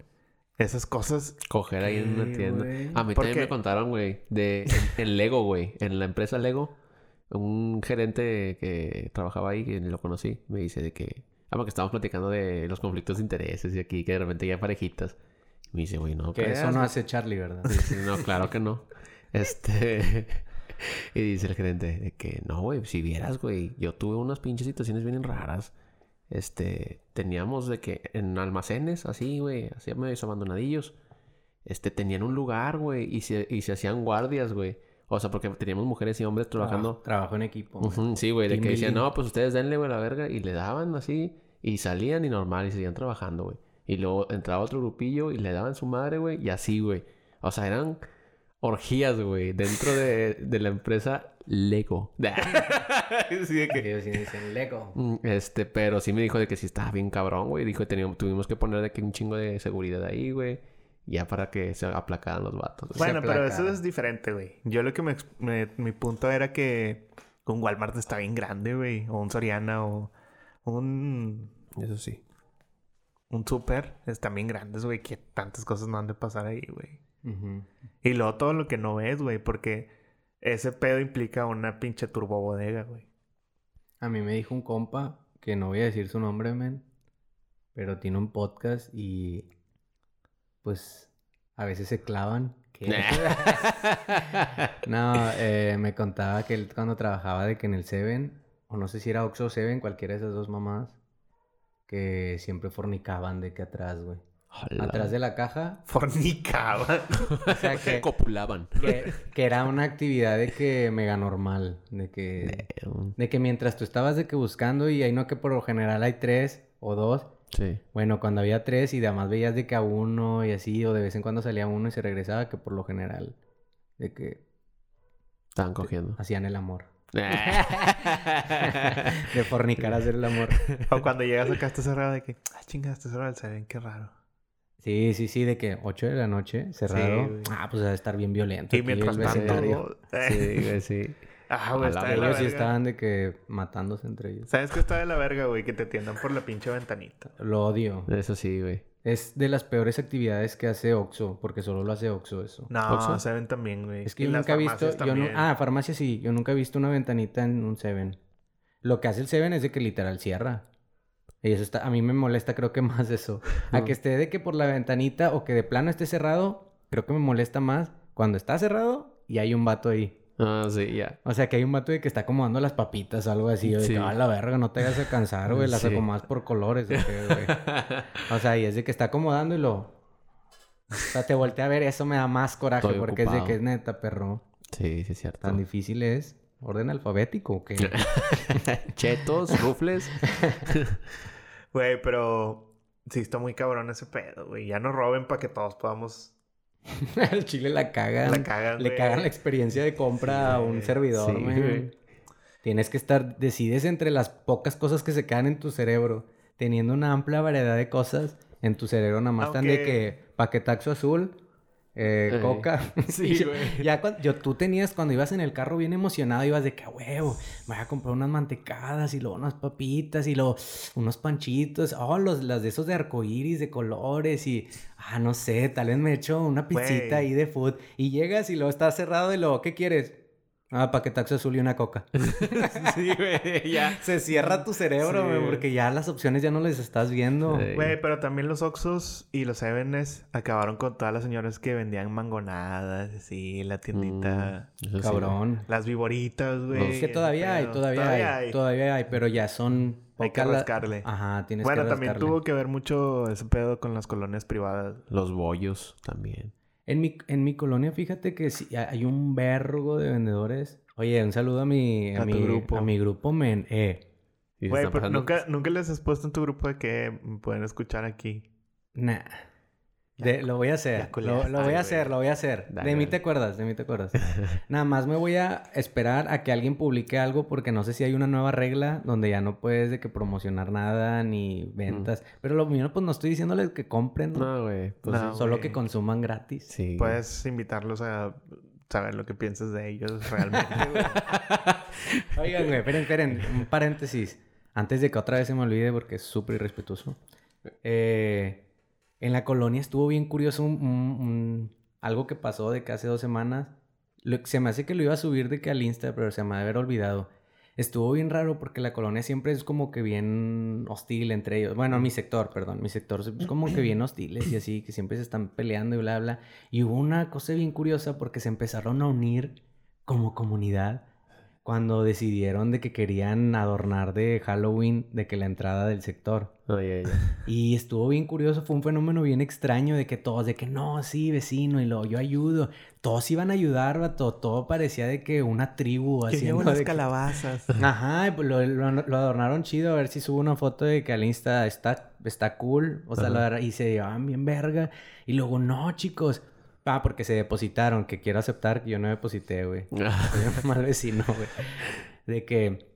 Speaker 2: esas cosas?
Speaker 3: Coger ahí en una
Speaker 1: ¿Qué,
Speaker 3: tienda. A mí
Speaker 2: ¿Por
Speaker 3: también me contaron, güey, de en, en Lego, güey, en la empresa Lego, un gerente que trabajaba ahí, que lo conocí, me dice de que, ah, porque estábamos platicando de los conflictos de intereses y aquí que de repente ya parejitas. Y me dice, güey, no,
Speaker 1: Que eso no
Speaker 3: güey".
Speaker 1: hace Charlie, ¿verdad?
Speaker 3: No, claro que no. Este. y dice el gerente de que no, güey, si vieras, güey, yo tuve unas pinches situaciones bien raras. Este, teníamos de que en almacenes, así, güey, así medio abandonadillos, este, tenían un lugar, güey, y se, y se hacían guardias, güey. O sea, porque teníamos mujeres y hombres trabajando.
Speaker 1: Trabajo, trabajo en equipo.
Speaker 3: sí, güey, de que decían, no, pues ustedes denle, güey, la verga. Y le daban así. Y salían y normal. Y seguían trabajando, güey. Y luego entraba otro grupillo y le daban su madre, güey. Y así, güey. O sea, eran orgías, güey. Dentro de, de la empresa Lego. sí, de que...
Speaker 1: Ellos sí dicen Lego.
Speaker 3: Mm, Este, pero sí me dijo de que sí estaba bien cabrón, güey. Dijo que teníamos, tuvimos que poner de que un chingo de seguridad ahí, güey. Ya para que se aplacaran los vatos. güey.
Speaker 2: Bueno, pero eso es diferente, güey. Yo lo que me, me- Mi punto era que un Walmart está bien grande, güey. O un Soriana o un...
Speaker 3: Eso sí.
Speaker 2: Un super. Están bien grandes, güey. Que tantas cosas no han de pasar ahí, güey. Y luego todo lo que no ves, güey. Porque ese pedo implica una pinche turbobodega, güey.
Speaker 1: A mí me dijo un compa, que no voy a decir su nombre, men, pero tiene un podcast y pues a veces se clavan. No, eh, me contaba que él cuando trabajaba de que en el Seven, o no sé si era Oxxo o Seven, cualquiera de esas dos mamás, que siempre fornicaban de que atrás, güey.
Speaker 3: Hola.
Speaker 1: Atrás de la caja,
Speaker 2: Fornicaba.
Speaker 1: o sea que,
Speaker 3: Copulaban.
Speaker 1: que, que era una actividad de que mega normal, de que... De que mientras tú estabas de que buscando y ahí no que por lo general hay tres o dos.
Speaker 3: Sí.
Speaker 1: Bueno, cuando había tres y además veías de que a uno y así, o de vez en cuando salía uno y se regresaba, que por lo general de que
Speaker 3: Estaban cogiendo.
Speaker 1: hacían el amor. de fornicar a hacer el amor.
Speaker 2: o cuando llegas acá está cerrado de que... Ah, chinga, está cerrado el Seven. Qué raro.
Speaker 1: Sí, sí, sí, de que 8 de la noche, cerrado. ah, pues debe estar bien violento.
Speaker 2: Y
Speaker 1: aquí
Speaker 2: mientras
Speaker 1: el
Speaker 2: tanto...
Speaker 3: sí, güey, sí.
Speaker 2: Ah, güey,
Speaker 3: la
Speaker 2: está de la
Speaker 1: Ellos sí
Speaker 2: verga.
Speaker 1: estaban de que matándose entre ellos.
Speaker 2: ¿Sabes qué está de la verga, güey? Que te tiendan por la pinche ventanita.
Speaker 1: Lo odio.
Speaker 3: Eso sí, güey.
Speaker 1: Es de las peores actividades que hace Oxxo, porque solo lo hace Oxxo eso.
Speaker 2: No,
Speaker 3: ¿Oxxo?
Speaker 2: Seven también, güey.
Speaker 1: Es que
Speaker 2: Y
Speaker 1: yo
Speaker 2: las
Speaker 1: nunca he visto. Yo no, ah, farmacia sí. Yo nunca he visto una ventanita en un Seven. Lo que hace el Seven es de que literal cierra. Y eso está. A mí me molesta, creo que más eso. A que esté de que por la ventanita o que de plano esté cerrado, creo que me molesta más cuando está cerrado y hay un vato ahí.
Speaker 3: Ah, sí, ya.
Speaker 1: O sea, que hay un vato de que está acomodando las papitas o algo así. O de
Speaker 3: Sí.
Speaker 1: que, ah, la verga, no te hagas a cansar, güey. Las
Speaker 3: Sí.
Speaker 1: acomodas por colores. ¿o qué, güey? O sea, y es de que está acomodando y lo... O sea, te voltea a ver, eso me da más coraje
Speaker 3: Estoy
Speaker 1: porque es de que es neta, perro.
Speaker 3: Sí, sí, es cierto.
Speaker 1: Tan difícil es. ¿Orden alfabético o qué?
Speaker 3: Chetos, rufles.
Speaker 2: Güey, pero... Sí, está muy cabrón ese pedo, güey. Ya no roben para que todos podamos...
Speaker 1: El chile la cagan.
Speaker 2: La cagan,
Speaker 1: Le
Speaker 2: güey.
Speaker 1: cagan la experiencia de compra
Speaker 2: Sí,
Speaker 1: a un servidor,
Speaker 3: Sí,
Speaker 1: güey.
Speaker 3: güey.
Speaker 1: Tienes que estar... Decides entre las pocas cosas que se quedan en tu cerebro. Teniendo una amplia variedad de cosas. En tu cerebro nada más están de que paquetaxo azul, eh, coca.
Speaker 3: Sí,
Speaker 1: Y
Speaker 3: güey.
Speaker 1: Ya cuando, yo, tú tenías, cuando ibas en el carro bien emocionado, ibas de que huevo, me voy a comprar unas mantecadas y luego unas papitas y luego unos panchitos. Oh, los, las de esos de arcoíris, de colores y, ah, no sé, tal vez me echo una pizzita
Speaker 2: Güey.
Speaker 1: ahí de food. Y llegas y luego está cerrado y luego, ¿qué quieres? Ah, paquetaxo azul y una coca.
Speaker 3: sí, güey, ya.
Speaker 1: Se cierra tu cerebro,
Speaker 3: Sí,
Speaker 1: güey, porque ya las opciones ya no les estás viendo.
Speaker 2: Güey, pero también los Oxxos y los Sevenes acabaron con todas las señoras que vendían mangonadas, así, la tiendita.
Speaker 3: Mm, sí,
Speaker 1: Cabrón.
Speaker 2: Las viboritas, güey.
Speaker 1: Es que todavía hay, todavía, hay, todavía hay, pero ya son
Speaker 2: Hay que
Speaker 1: la-
Speaker 2: rascarle.
Speaker 1: Ajá, tienes
Speaker 2: Bueno,
Speaker 1: que
Speaker 2: también
Speaker 1: rascarle.
Speaker 2: tuvo que ver mucho ese pedo con las colonias privadas.
Speaker 3: Los bollos también.
Speaker 1: En mi, en mi colonia, fíjate que sí, hay un vergo de vendedores. Oye, un saludo a mi, a mi
Speaker 2: grupo.
Speaker 1: A mi grupo, men. Eh,
Speaker 2: Güey, pero nunca, nunca les has puesto en tu grupo de que me pueden escuchar aquí.
Speaker 1: nah. De- lo voy a hacer. Lo, voy a hacer, lo voy a hacer.
Speaker 3: Dale,
Speaker 1: de mí
Speaker 3: dale.
Speaker 1: te acuerdas, de mí te acuerdas. Nada más me voy a esperar a que alguien publique algo porque no sé si hay una nueva regla donde ya no puedes de que promocionar nada ni ventas. Pero lo mío, pues no estoy diciéndoles que compren, ¿no?
Speaker 3: No, güey. Pues
Speaker 2: No.
Speaker 1: Solo que consuman gratis.
Speaker 3: sí.
Speaker 2: Puedes invitarlos a saber lo que piensas de ellos realmente, güey.
Speaker 1: Oigan, güey, esperen, esperen. Un paréntesis. Antes de que otra vez se me olvide porque es súper irrespetuoso. Eh, en la colonia estuvo bien curioso un, un- un- algo que pasó de que hace dos semanas. Lo- se me hace que lo iba a subir de que al Insta, pero se me ha de haber olvidado. Estuvo bien raro porque la colonia siempre es como que bien hostil entre ellos. Bueno, mi sector, perdón. Mi sector es como que bien hostiles y así, que siempre se están peleando y bla, bla. Y hubo una cosa bien curiosa porque se empezaron a unir como comunidad cuando decidieron de que querían adornar de Halloween de que la entrada del sector. Y estuvo bien curioso, fue un fenómeno bien extraño de que todos, de que no, sí, vecino, y lo yo ayudo. Todos iban a ayudar, vato. Todo parecía de que una tribu
Speaker 2: Que
Speaker 1: haciendo.
Speaker 2: las
Speaker 1: de que-
Speaker 2: calabazas.
Speaker 1: Ajá, pues lo, lo- lo adornaron chido. A ver si subo una foto de que al Insta está, está cool. O sea, lo y se llevaban bien verga. Y luego, no, chicos. Ah, porque se depositaron, que quiero aceptar que yo no deposité, güey. Soy un mal vecino, güey. De que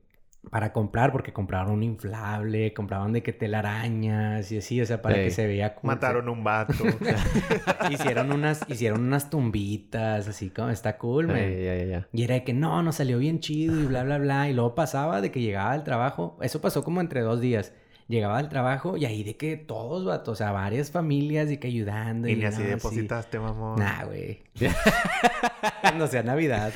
Speaker 1: para comprar, porque compraron un inflable, compraban de que telarañas y así, o sea, para
Speaker 3: Ey.
Speaker 1: que se vea cool.
Speaker 2: Mataron un vato.
Speaker 1: hicieron unas, hicieron unas tumbitas, así como está cool, man.
Speaker 3: Ay, ay, ay, ay.
Speaker 1: Y era de que no, nos salió bien chido y bla, bla, bla. Y luego pasaba de que llegaba al trabajo. Eso pasó como entre dos días. Llegaba al trabajo y ahí de que todos, vato, o sea, varias familias de que ayudando.
Speaker 2: y ni así
Speaker 1: sí.
Speaker 2: depositaste, mamón.
Speaker 1: Nah, güey. no sea Navidad.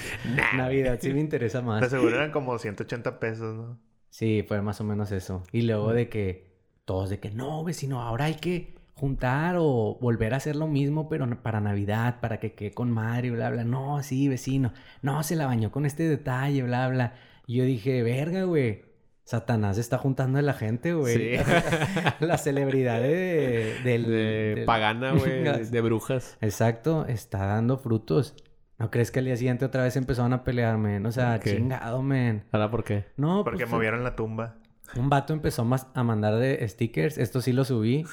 Speaker 1: Navidad sí me interesa más.
Speaker 2: De seguro eran como 180 pesos, ¿no?
Speaker 1: Sí, fue más o menos eso. Y luego de que todos de que no, vecino, ahora hay que juntar o volver a hacer lo mismo, pero para Navidad, para que quede con madre, bla, bla. No, sí, vecino. No, se la bañó con este detalle, bla, bla. Y yo dije, verga, güey. Satanás está juntando a la gente, güey.
Speaker 3: Sí.
Speaker 1: la celebridad de, del,
Speaker 3: De
Speaker 1: del-
Speaker 3: pagana, güey. de- De brujas.
Speaker 1: Exacto, está dando frutos. ¿No crees que al día siguiente otra vez empezaron a pelear, men? O sea, chingado, men.
Speaker 3: ¿Ahora por qué?
Speaker 1: No,
Speaker 2: Porque
Speaker 1: pues,
Speaker 2: movieron la tumba.
Speaker 1: un vato empezó mas- a mandar de stickers. Esto sí lo subí.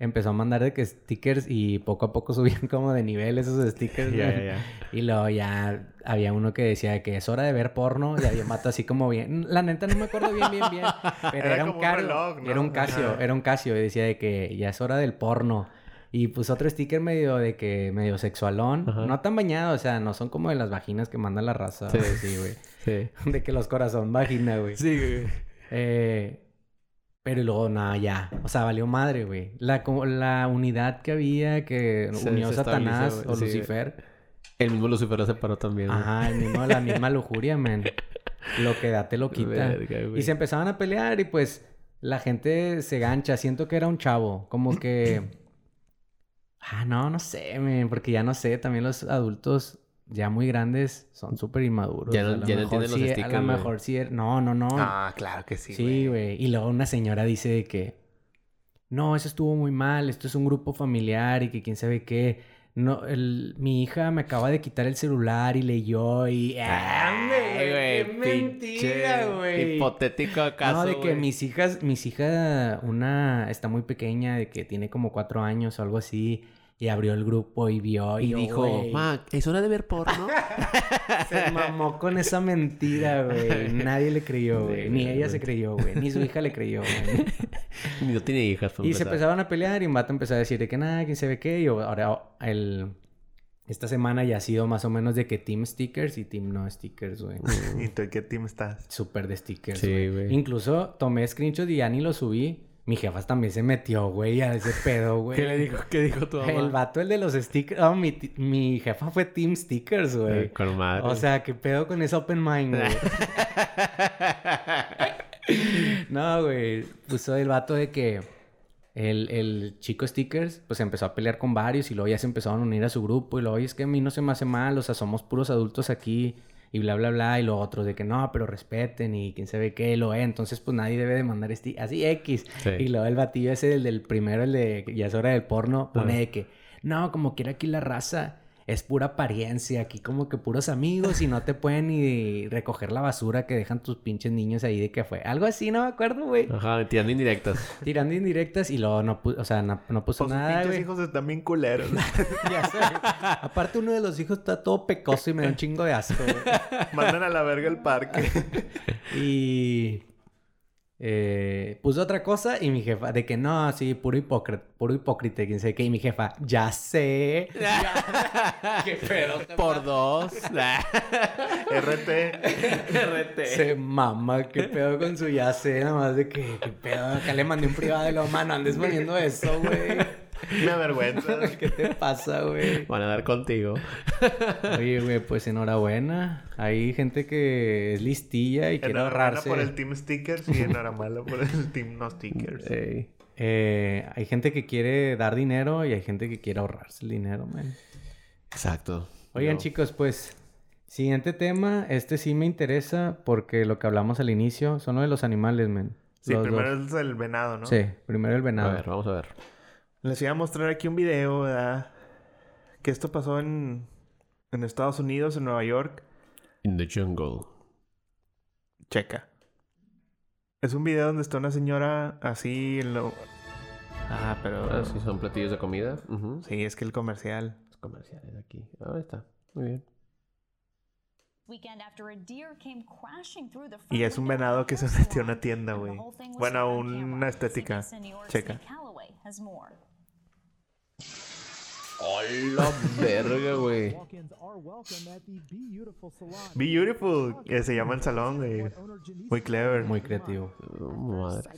Speaker 1: Empezó a mandar de que stickers y poco a poco subían como de nivel esos stickers. Y luego ya había uno que decía que es hora de ver porno. Y había un vato así como bien. La neta no me acuerdo bien, bien, bien. Pero
Speaker 2: Era
Speaker 1: un
Speaker 2: reloj, ¿no?
Speaker 1: Era un Casio, era un Casio. Y decía de que ya es hora del porno. Y puso otro sticker medio de que medio sexualón.
Speaker 3: Ajá.
Speaker 1: No tan bañado, o sea, no son como de las vaginas que manda la raza.
Speaker 3: Sí.
Speaker 1: Sí, güey.
Speaker 3: Sí.
Speaker 1: De que los corazón vagina, güey.
Speaker 3: Sí, güey.
Speaker 1: Eh, pero luego, nada, ya. O sea, valió madre, güey. La, la unidad que había que
Speaker 3: Se-
Speaker 1: unió
Speaker 3: se
Speaker 1: Satanás o.
Speaker 3: Sí,
Speaker 1: Lucifer.
Speaker 3: El mismo Lucifer lo separó también. güey.
Speaker 1: Ajá, el mismo, la misma lujuria, man. Lo que da te lo quita.
Speaker 3: Verga,
Speaker 1: y se empezaban a pelear y pues la gente se gancha. Siento que era un chavo. Como que... Ah, no, no sé, man. Porque ya no sé. También los adultos ya muy grandes son súper inmaduros.
Speaker 3: Ya no- ya no los
Speaker 1: sí- A
Speaker 3: stickers,
Speaker 1: lo mejor sí... er- No, no, no.
Speaker 2: Ah, claro que sí,
Speaker 1: Sí, güey. Y luego una señora dice de que no, eso estuvo muy mal, esto es un grupo familiar y que quién sabe qué. No, el, mi hija me acaba de quitar el celular y leyó y... ¡Ah, güey! ¡Qué mentira, güey!
Speaker 3: Hipotético caso,
Speaker 1: No, de que mis hijas, mis hijas, una está muy pequeña, de que tiene como cuatro años o algo así, y abrió el grupo y vio y,
Speaker 3: Y
Speaker 1: yo,
Speaker 3: dijo,
Speaker 1: güey,
Speaker 3: ma, ¿es hora de ver porno?
Speaker 1: se mamó con esa mentira, güey. Nadie le creyó, güey. Ni ella se creyó, güey. Ni su hija le creyó, güey.
Speaker 3: Ni no tiene hijas.
Speaker 1: Y se
Speaker 3: empezar.
Speaker 1: empezaban a pelear y un vato empezó a decir de que nada, quién sabe qué. Y ahora el... Esta semana ya ha sido más o menos de que team stickers y team no stickers, güey.
Speaker 2: ¿Y tú en qué team estás?
Speaker 1: Súper de stickers, güey. Incluso tomé screenshot y ya ni lo subí. Mi jefa también se metió, güey, a ese pedo, güey.
Speaker 3: ¿Qué le dijo? ¿Qué dijo tu mamá?
Speaker 1: El vato, el de los stickers. No, mi, mi jefa fue Team Stickers, güey.
Speaker 3: Eh, con madre.
Speaker 1: O sea, ¿qué pedo con ese open mind, güey? no, güey. Puso el vato de que el, el chico Stickers, pues empezó a pelear con varios y luego ya se empezaron a unir a su grupo. Y luego, oye, es que a mí no se me hace mal, o sea, somos puros adultos aquí. Y bla, bla, bla. Y los otros de que no, pero respeten y quién sabe qué, lo es. Entonces, pues nadie debe de mandar stickers. Así X.
Speaker 3: Sí.
Speaker 1: Y luego el batillo ese, el del primero, el de ya es hora del porno, pone de que no, como quiera aquí la raza es pura apariencia, aquí como que puros amigos y no te pueden ni recoger la basura que dejan tus pinches niños ahí de que fue. Algo así, no me acuerdo, güey.
Speaker 3: Ajá, tirando indirectas.
Speaker 1: Tirando indirectas y luego no puso, o sea, no, no puso
Speaker 2: Pues
Speaker 1: nada, güey.
Speaker 2: hijos están bien culeros.
Speaker 1: Ya sé. Aparte uno de los hijos está todo pecoso y me da un chingo de asco, güey.
Speaker 2: Mandan a la verga el parque.
Speaker 1: Y eh, puso otra cosa y mi jefa, de que no, sí, puro hipócrita, puro hipócrita, quién sabe qué. Y mi jefa, ya sé. qué pedo.
Speaker 3: Por dos.
Speaker 2: RT.
Speaker 3: RT.
Speaker 1: Se mama, qué pedo con su ya sé, nada más de que, qué pedo. Acá le mandé un privado y lo, mano, andes poniendo eso, güey.
Speaker 2: Me avergüenza.
Speaker 1: ¿Qué te pasa, güey?
Speaker 3: Van a dar contigo.
Speaker 1: Oye, güey, pues enhorabuena. Hay gente que es listilla y quiere
Speaker 2: Enhorabuena
Speaker 1: ahorrarse.
Speaker 2: por el team stickers y enhorabuena por el team no stickers.
Speaker 1: Eh, hay gente que quiere dar dinero y hay gente que quiere ahorrarse el dinero, man.
Speaker 3: Exacto.
Speaker 1: Oigan,
Speaker 3: Yo-
Speaker 1: chicos, pues, siguiente tema. Este sí me interesa porque lo que hablamos al inicio son lo de los animales, man.
Speaker 2: Sí,
Speaker 1: Los
Speaker 2: primero
Speaker 1: dos.
Speaker 2: es el venado, ¿no?
Speaker 1: Sí, primero el
Speaker 3: A
Speaker 1: venado.
Speaker 3: ver, vamos a ver.
Speaker 2: Les iba a mostrar aquí un video, ¿verdad? Que esto pasó en, en Estados Unidos, en Nueva York.
Speaker 3: In the jungle.
Speaker 2: Checa. Es un video donde está una señora así en lo... Ah, pero...
Speaker 3: Ah, sí, son platillos de comida.
Speaker 2: Sí, es que el comercial.
Speaker 3: Los comerciales aquí. Ahí está. Muy bien.
Speaker 7: weekend after a deer came crashing through the
Speaker 2: Y es un venado
Speaker 7: a
Speaker 2: que se metió a una tienda, güey. Bueno, una estética. Checa.
Speaker 3: ¡Hola, verga, güey!
Speaker 8: Be Beautiful
Speaker 2: que se llama el salón, güey. Muy clever.
Speaker 1: Muy creativo.
Speaker 3: Oh, madre.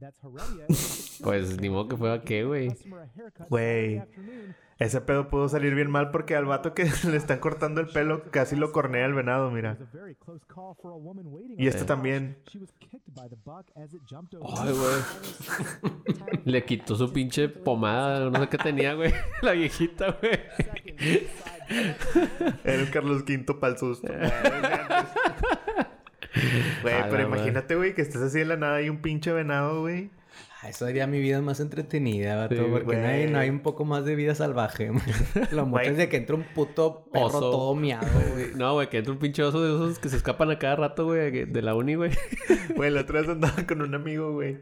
Speaker 3: Pues ni modo que fuera qué, güey.
Speaker 8: Customer a haircut
Speaker 2: Güey.
Speaker 8: Afternoon.
Speaker 2: Ese pedo pudo salir bien mal porque al vato que le están cortando el pelo casi lo cornea el venado, mira. Y este también.
Speaker 3: Ay, güey. Le quitó su pinche pomada, no sé qué tenía, güey. La viejita, güey.
Speaker 2: Era el Carlos V para el susto. Güey, pero imagínate, güey, que estés así de la nada y un pinche venado, güey.
Speaker 1: Ah, Eso haría mi vida más entretenida, vato,
Speaker 3: Sí,
Speaker 1: porque no hay,
Speaker 2: güey.
Speaker 1: no hay un poco más de vida salvaje. Lo mucho es de que entra un puto perro
Speaker 3: Oso.
Speaker 1: todo miado, güey.
Speaker 3: No, güey, que entra un pinche oso de esos que se escapan a cada rato, güey, de la uni, güey.
Speaker 2: Güey, la otra vez andaba con un amigo, güey.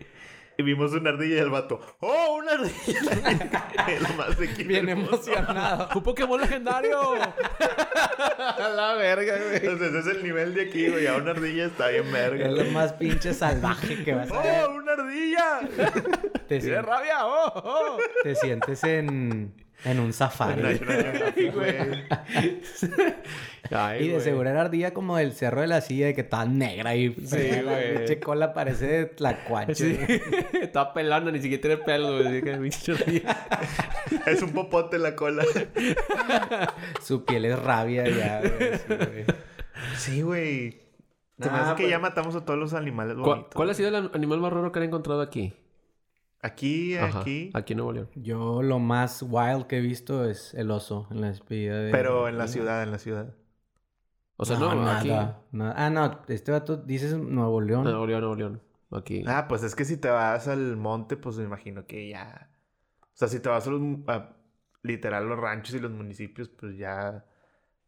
Speaker 2: Y vimos una ardilla y el vato. ¡Oh, una ardilla! Lo más de
Speaker 1: Bien emocionado.
Speaker 3: ¡Un Pokémon legendario! a la verga, güey.
Speaker 2: Entonces, ese es el nivel de aquí, güey. A una ardilla está bien verga.
Speaker 1: Es lo más pinche salvaje que vas a ver.
Speaker 2: ¡Oh, una ardilla!
Speaker 1: Te,
Speaker 3: ¡Tiene
Speaker 1: sien-
Speaker 3: rabia! ¡Oh! oh!
Speaker 1: te sientes en, en un safari.
Speaker 3: Ay,
Speaker 1: Y de
Speaker 3: güey.
Speaker 1: seguro era ardilla como del cerro de la silla, de que estaba negra y
Speaker 3: Sí,
Speaker 1: la
Speaker 3: güey.
Speaker 1: pinche cola parece de tlacuache.
Speaker 3: Sí. Está pelando, ni siquiera tiene pelo.
Speaker 2: Es un popote la cola.
Speaker 1: Su piel es rabia ya, güey. sí, güey.
Speaker 2: Sí, güey. Se me
Speaker 1: Nah,
Speaker 2: hace que
Speaker 1: pues-
Speaker 2: ya matamos a todos los animales
Speaker 3: ¿Cuál,
Speaker 2: bonitos.
Speaker 3: cuál ha sido el an- animal más raro que han encontrado aquí?
Speaker 2: Aquí,
Speaker 3: Ajá,
Speaker 2: aquí.
Speaker 3: Aquí en Nuevo León.
Speaker 1: Yo lo más wild que he visto es el oso en la despedida de...
Speaker 2: Pero en la ciudad, en la ciudad.
Speaker 3: O sea, no, aquí.
Speaker 1: nada, nada. Ah, no, este vato dices Nuevo León.
Speaker 3: Nuevo León, Nuevo León. Aquí.
Speaker 2: Ah, pues es que si te vas al monte, pues me imagino que ya. O sea, si te vas a, los, a literal los ranchos y los municipios, pues ya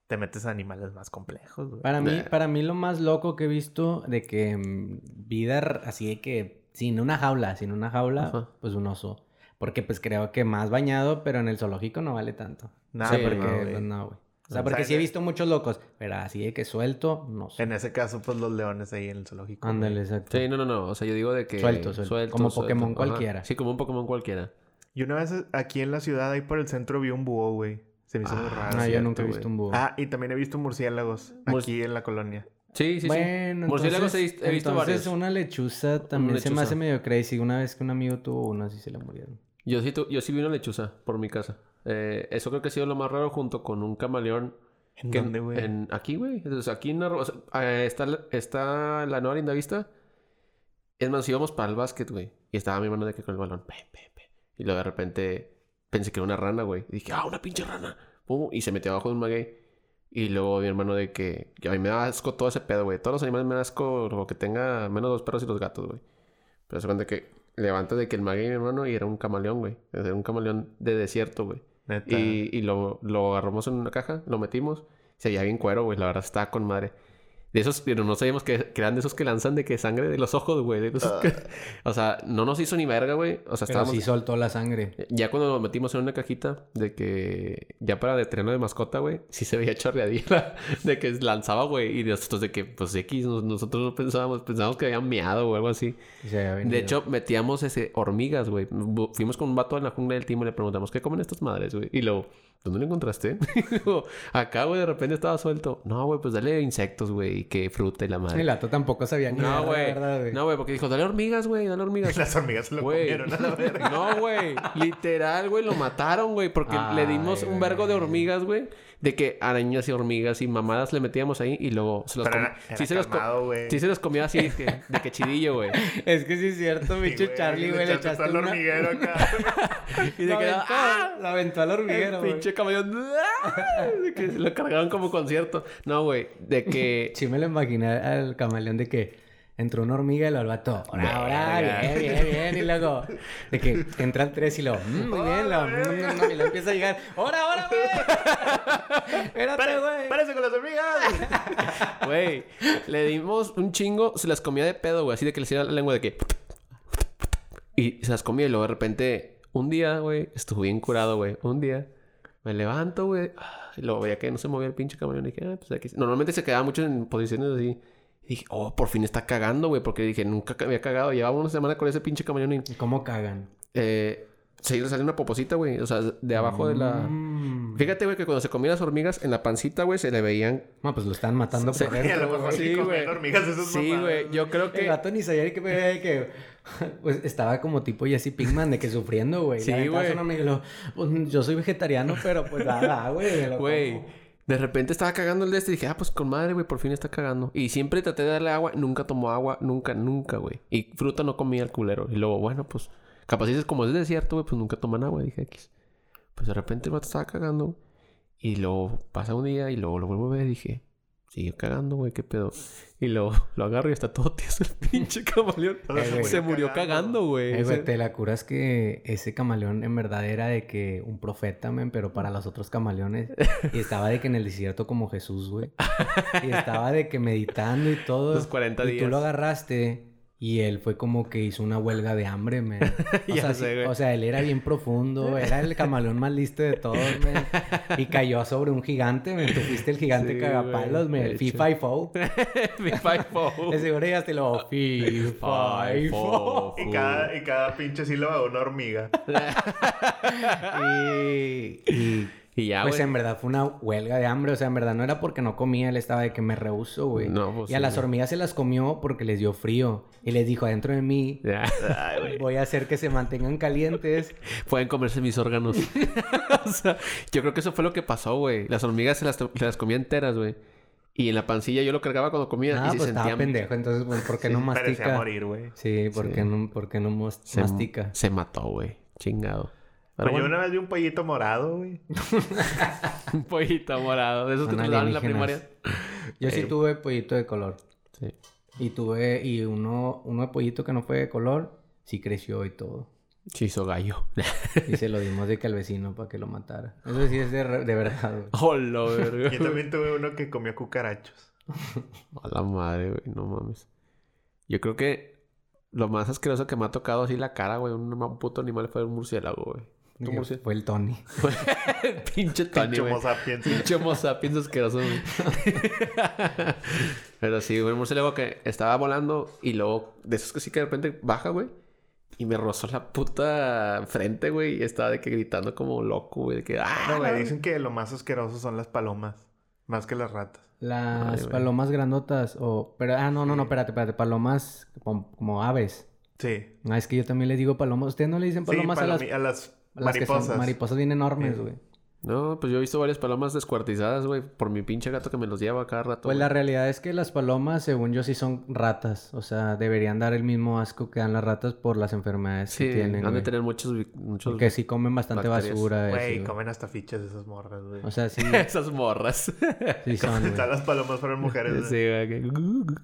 Speaker 2: te metes a animales más complejos, güey.
Speaker 1: Para mí, para mí lo más loco que he visto de que mm, vida así de que sin una jaula, sin una jaula,
Speaker 3: Ajá.
Speaker 1: pues un oso. Porque pues creo que más bañado, pero en el zoológico no vale tanto.
Speaker 2: Nah,
Speaker 1: Sí,
Speaker 2: pero
Speaker 1: porque
Speaker 2: no, güey.
Speaker 1: pues, no, güey. O sea, porque sí he visto muchos locos, pero así de que suelto, no sé.
Speaker 2: En ese caso, pues los leones ahí en el zoológico.
Speaker 1: Ándale, exacto.
Speaker 3: Sí, no, no, no. O sea, yo digo de que...
Speaker 1: Suelto, suelto. Como Pokémon
Speaker 3: Ajá.
Speaker 1: cualquiera.
Speaker 3: Sí, como un Pokémon cualquiera.
Speaker 2: Y una vez aquí en la ciudad, ahí por el centro, vi un búho, güey. Se me hizo muy
Speaker 3: Ah,
Speaker 2: raro.
Speaker 1: No, yo
Speaker 3: cierto,
Speaker 1: nunca he visto
Speaker 3: güey.
Speaker 1: un búho.
Speaker 2: Ah, y también he visto murciélagos
Speaker 3: Mur-
Speaker 2: aquí en la colonia.
Speaker 3: Sí, sí,
Speaker 1: bueno,
Speaker 3: sí. Murciélagos he,
Speaker 1: entonces,
Speaker 3: vis- he visto
Speaker 1: entonces
Speaker 3: varios.
Speaker 1: una lechuza también
Speaker 3: Una
Speaker 1: se me hace
Speaker 3: lechuza.
Speaker 1: medio crazy. Una vez que un amigo tuvo una, así se le murieron.
Speaker 3: Yo sí, tu- yo sí vi una lechuza por mi casa. Eh, eso creo que ha sido lo más raro junto con un camaleón.
Speaker 2: ¿En
Speaker 3: que-
Speaker 2: dónde, güey?
Speaker 3: en- aquí, güey. Entonces, aquí en o sea, eh, está, la- está la nueva linda vista. Es más, íbamos para el básquet, güey. Y estaba mi hermano de que con el balón. Pe, pe, pe. Y luego de repente pensé que era una rana, güey. Y dije, ah, una pinche rana. Pum, y se metió abajo de un maguey. Y luego mi hermano de que... A mí me da asco todo ese pedo, güey. Todos los animales me da asco lo que tenga menos los perros y los gatos, güey. Pero se cuenta que levanta de que el maguey, mi hermano, y era un camaleón, güey. Era un camaleón de desierto, güey. Y, y lo, lo agarramos en una caja, lo metimos. Se veía bien cuero, güey. La verdad estaba con madre. De esos, pero no sabíamos que, que eran de esos que lanzan de que sangre de los ojos, güey. de esos que- o sea, no nos hizo ni verga, güey. O sea,
Speaker 1: Pero
Speaker 3: estábamos.
Speaker 1: sí soltó la sangre.
Speaker 3: Ya cuando lo metimos en una cajita de que ya para de terreno de mascota, güey, sí se veía chorreadilla de que lanzaba, güey. Y nosotros de que, pues X, nos- nosotros no pensábamos, pensábamos que habían meado o algo así. De hecho, metíamos ese hormigas, güey. Fuimos con un vato en la jungla del timo y le preguntamos, ¿qué comen estas madres, güey? Y luego, ¿dónde lo encontraste? Acá, güey, de repente estaba suelto. No, güey, pues dale insectos, güey, y que fruta y la madre.
Speaker 1: El gato tampoco sabía ni
Speaker 3: No, güey.
Speaker 1: ¿verdad, güey?
Speaker 3: No, güey, porque dijo, dale hormigas, güey, dale hormigas.
Speaker 2: Las hormigas se lo
Speaker 3: Güey.
Speaker 2: comieron a la verga.
Speaker 3: No, güey. Literal, güey, lo mataron, güey. Porque le dimos un vergo de hormigas, güey. De que arañas y hormigas y mamadas le metíamos ahí y luego se los
Speaker 2: Pero
Speaker 3: com-
Speaker 2: era- era
Speaker 3: sí, se los sí se comía así, de que, de que chidillo, güey.
Speaker 1: Es que sí es cierto, bicho Charlie, güey. Le
Speaker 2: echaste el
Speaker 1: una...
Speaker 2: hormiguero acá.
Speaker 3: Y de que
Speaker 1: aventó,
Speaker 3: ¡ah!
Speaker 1: lo aventó al hormiguero, güey.
Speaker 3: pinche camaleón. ¡ah! De que se lo cargaban como concierto. No, güey. De que.
Speaker 1: Sí me lo imaginé al camaleón de que entró una hormiga y lo albató. Ahora, ahora, bien, bien, bien. Y luego, de que entra el tres y lo, "Mm, muy bien, lo, mm, mm, mm", y lo empieza a llegar. ¡Ahora, ahora, güey! Espérate, güey.
Speaker 2: ¡Párese con las hormigas!
Speaker 3: Güey. Le dimos un chingo. Se las comía de pedo, güey. Así de que le hacía la lengua de que. Y se las comía y luego de repente. Un día, güey. Estuve bien curado, güey. Un día. Me levanto, güey. Y luego veía que no se movía el pinche camaleón. Y dije, ah, pues aquí. Normalmente se quedaba mucho en posiciones así. Y dije, oh, por fin está cagando, güey. Porque dije, nunca había cagado. Llevaba una semana con ese pinche camaleón y.
Speaker 1: ¿Y ¿Cómo cagan?
Speaker 3: Eh, se le sale una poposita, güey. O sea, de abajo de la.
Speaker 1: Mm.
Speaker 3: Fíjate, güey, que cuando se comían las hormigas en la pancita, güey, se le veían.
Speaker 1: No, pues lo están matando por
Speaker 2: a
Speaker 1: dentro,
Speaker 2: lo
Speaker 1: güey.
Speaker 2: mejor
Speaker 3: Sí, güey.
Speaker 2: hormigas
Speaker 3: Sí, güey. Yo creo
Speaker 1: El
Speaker 3: que.
Speaker 1: gato ni sabía que, que pues, estaba como tipo Jesse Pinkman de que sufriendo, güey.
Speaker 3: Sí, güey.
Speaker 1: pues, yo soy vegetariano, pero pues nada, güey.
Speaker 3: Güey. De repente estaba cagando el de este y dije, ah, pues con madre, güey, por fin está cagando. Y siempre traté de darle agua, nunca tomó agua, nunca, nunca, güey. Y fruta no comía el culero. Y luego, bueno, pues, capaz dices, como es desierto, güey, pues nunca toman agua, dije X. Pues de repente el vato estaba cagando. Y luego pasa un día y luego lo vuelvo a ver y dije, sigue cagando, güey, qué pedo. Y luego lo agarro y está todo tieso el pinche camaleón.
Speaker 2: Sea,
Speaker 1: se murió
Speaker 3: cagando, güey.
Speaker 1: Eh, güey, te la curas que ese camaleón en verdad era de que un profeta, men, pero para los otros camaleones. Y estaba de que en el desierto como Jesús, güey. Y estaba de que meditando y todo.
Speaker 3: Los 40
Speaker 1: y
Speaker 3: días.
Speaker 1: tú lo agarraste y él fue como que hizo una huelga de hambre, men. O,
Speaker 3: Ya
Speaker 1: sea,
Speaker 3: sé,
Speaker 1: sí-
Speaker 3: güey.
Speaker 1: o sea, él era bien profundo, era el camaleón más listo de todos, men. Y cayó sobre un gigante, men. Tú fuiste el gigante
Speaker 3: Sí,
Speaker 1: cagapalos, El
Speaker 3: hecho.
Speaker 1: FIFA y Fo.
Speaker 3: Big Five Four.
Speaker 1: De seguro ya te lo FIFA y Fo.
Speaker 2: Y cada, y cada pinche sílaba una hormiga.
Speaker 1: Y, y,
Speaker 3: Y ya,
Speaker 1: pues
Speaker 3: güey.
Speaker 1: en verdad fue una huelga de hambre. O sea, en verdad no era porque no comía, él estaba de que me rehuso, güey.
Speaker 3: No, pues
Speaker 1: y a
Speaker 3: sí,
Speaker 1: las
Speaker 3: güey.
Speaker 1: hormigas se las comió porque les dio frío. Y les dijo, adentro de mí
Speaker 3: Ya.
Speaker 1: voy a hacer que se mantengan calientes.
Speaker 3: Pueden comerse mis órganos. o sea, yo creo que eso fue lo que pasó, güey. Las hormigas se las, to- se las comía enteras, güey. Y en la pancilla yo lo cargaba cuando comía
Speaker 1: Ah,
Speaker 3: y se
Speaker 1: pues estaba
Speaker 3: sentían...
Speaker 1: pendejo. Entonces, pues, ¿por qué no
Speaker 2: Parecía
Speaker 1: mastica?
Speaker 2: morir, güey.
Speaker 1: Sí, ¿por
Speaker 3: Sí.
Speaker 1: qué no, por qué no mos-
Speaker 3: Se,
Speaker 1: mastica?
Speaker 3: se mató, güey. Chingado. Pero
Speaker 2: Pues yo una vez vi un pollito morado, güey.
Speaker 3: un pollito morado. De esos que daban en la primaria.
Speaker 1: Yo sí
Speaker 3: Eh.
Speaker 1: tuve pollito de color.
Speaker 3: Sí.
Speaker 1: Y tuve, y uno, uno de pollito que no fue de color, sí creció y todo.
Speaker 3: Se hizo gallo.
Speaker 1: Y se lo dimos de que al vecino para que lo matara. Eso sí es de, de verdad, güey.
Speaker 3: Hola, verga.
Speaker 2: Yo también tuve uno que comía cucarachos.
Speaker 3: A la madre, güey. No mames. Yo creo que lo más asqueroso que me ha tocado así la cara, güey. Un, un puto animal fue un murciélago, güey.
Speaker 1: Fue el Tony.
Speaker 3: Pinche Tony,
Speaker 2: Pinche. Homo sapiens.
Speaker 3: Pinche Homo sapiens asqueroso, güey. Pero sí, güey, un murciélago que estaba volando y luego, de esos que sí que de repente baja, güey. Y me rozó la puta frente, güey. Y estaba de que gritando como loco, güey. De que, ¡ah!
Speaker 2: No, güey, dicen que lo más asqueroso son las palomas. Más que las ratas.
Speaker 1: Las
Speaker 3: Ay, güey.
Speaker 1: palomas grandotas o... Pero, ah, no, no, no, espérate, espérate. Palomas como, como aves.
Speaker 2: Sí.
Speaker 1: Ah, es que yo también les digo palomas. ¿Ustedes no le dicen
Speaker 2: Sí,
Speaker 1: palomas a las,
Speaker 2: a las
Speaker 1: las que son
Speaker 2: mariposas.
Speaker 1: mariposas bien enormes, güey?
Speaker 3: No, pues yo he visto varias palomas descuartizadas, güey. Por mi pinche gato que me los lleva cada rato.
Speaker 1: Pues la realidad es que las palomas, según yo, sí son ratas. O sea, deberían dar el mismo asco que dan las ratas por las enfermedades
Speaker 3: Sí,
Speaker 1: que tienen,
Speaker 3: han de tener muchos... muchos...
Speaker 1: Porque sí comen bastante
Speaker 3: bacterias.
Speaker 1: basura.
Speaker 2: Güey, comen hasta fichas esas morras, güey.
Speaker 1: O sea, sí,
Speaker 3: Esas morras.
Speaker 1: sí son.
Speaker 2: Están las palomas fueron mujeres. güey.
Speaker 3: sí, güey.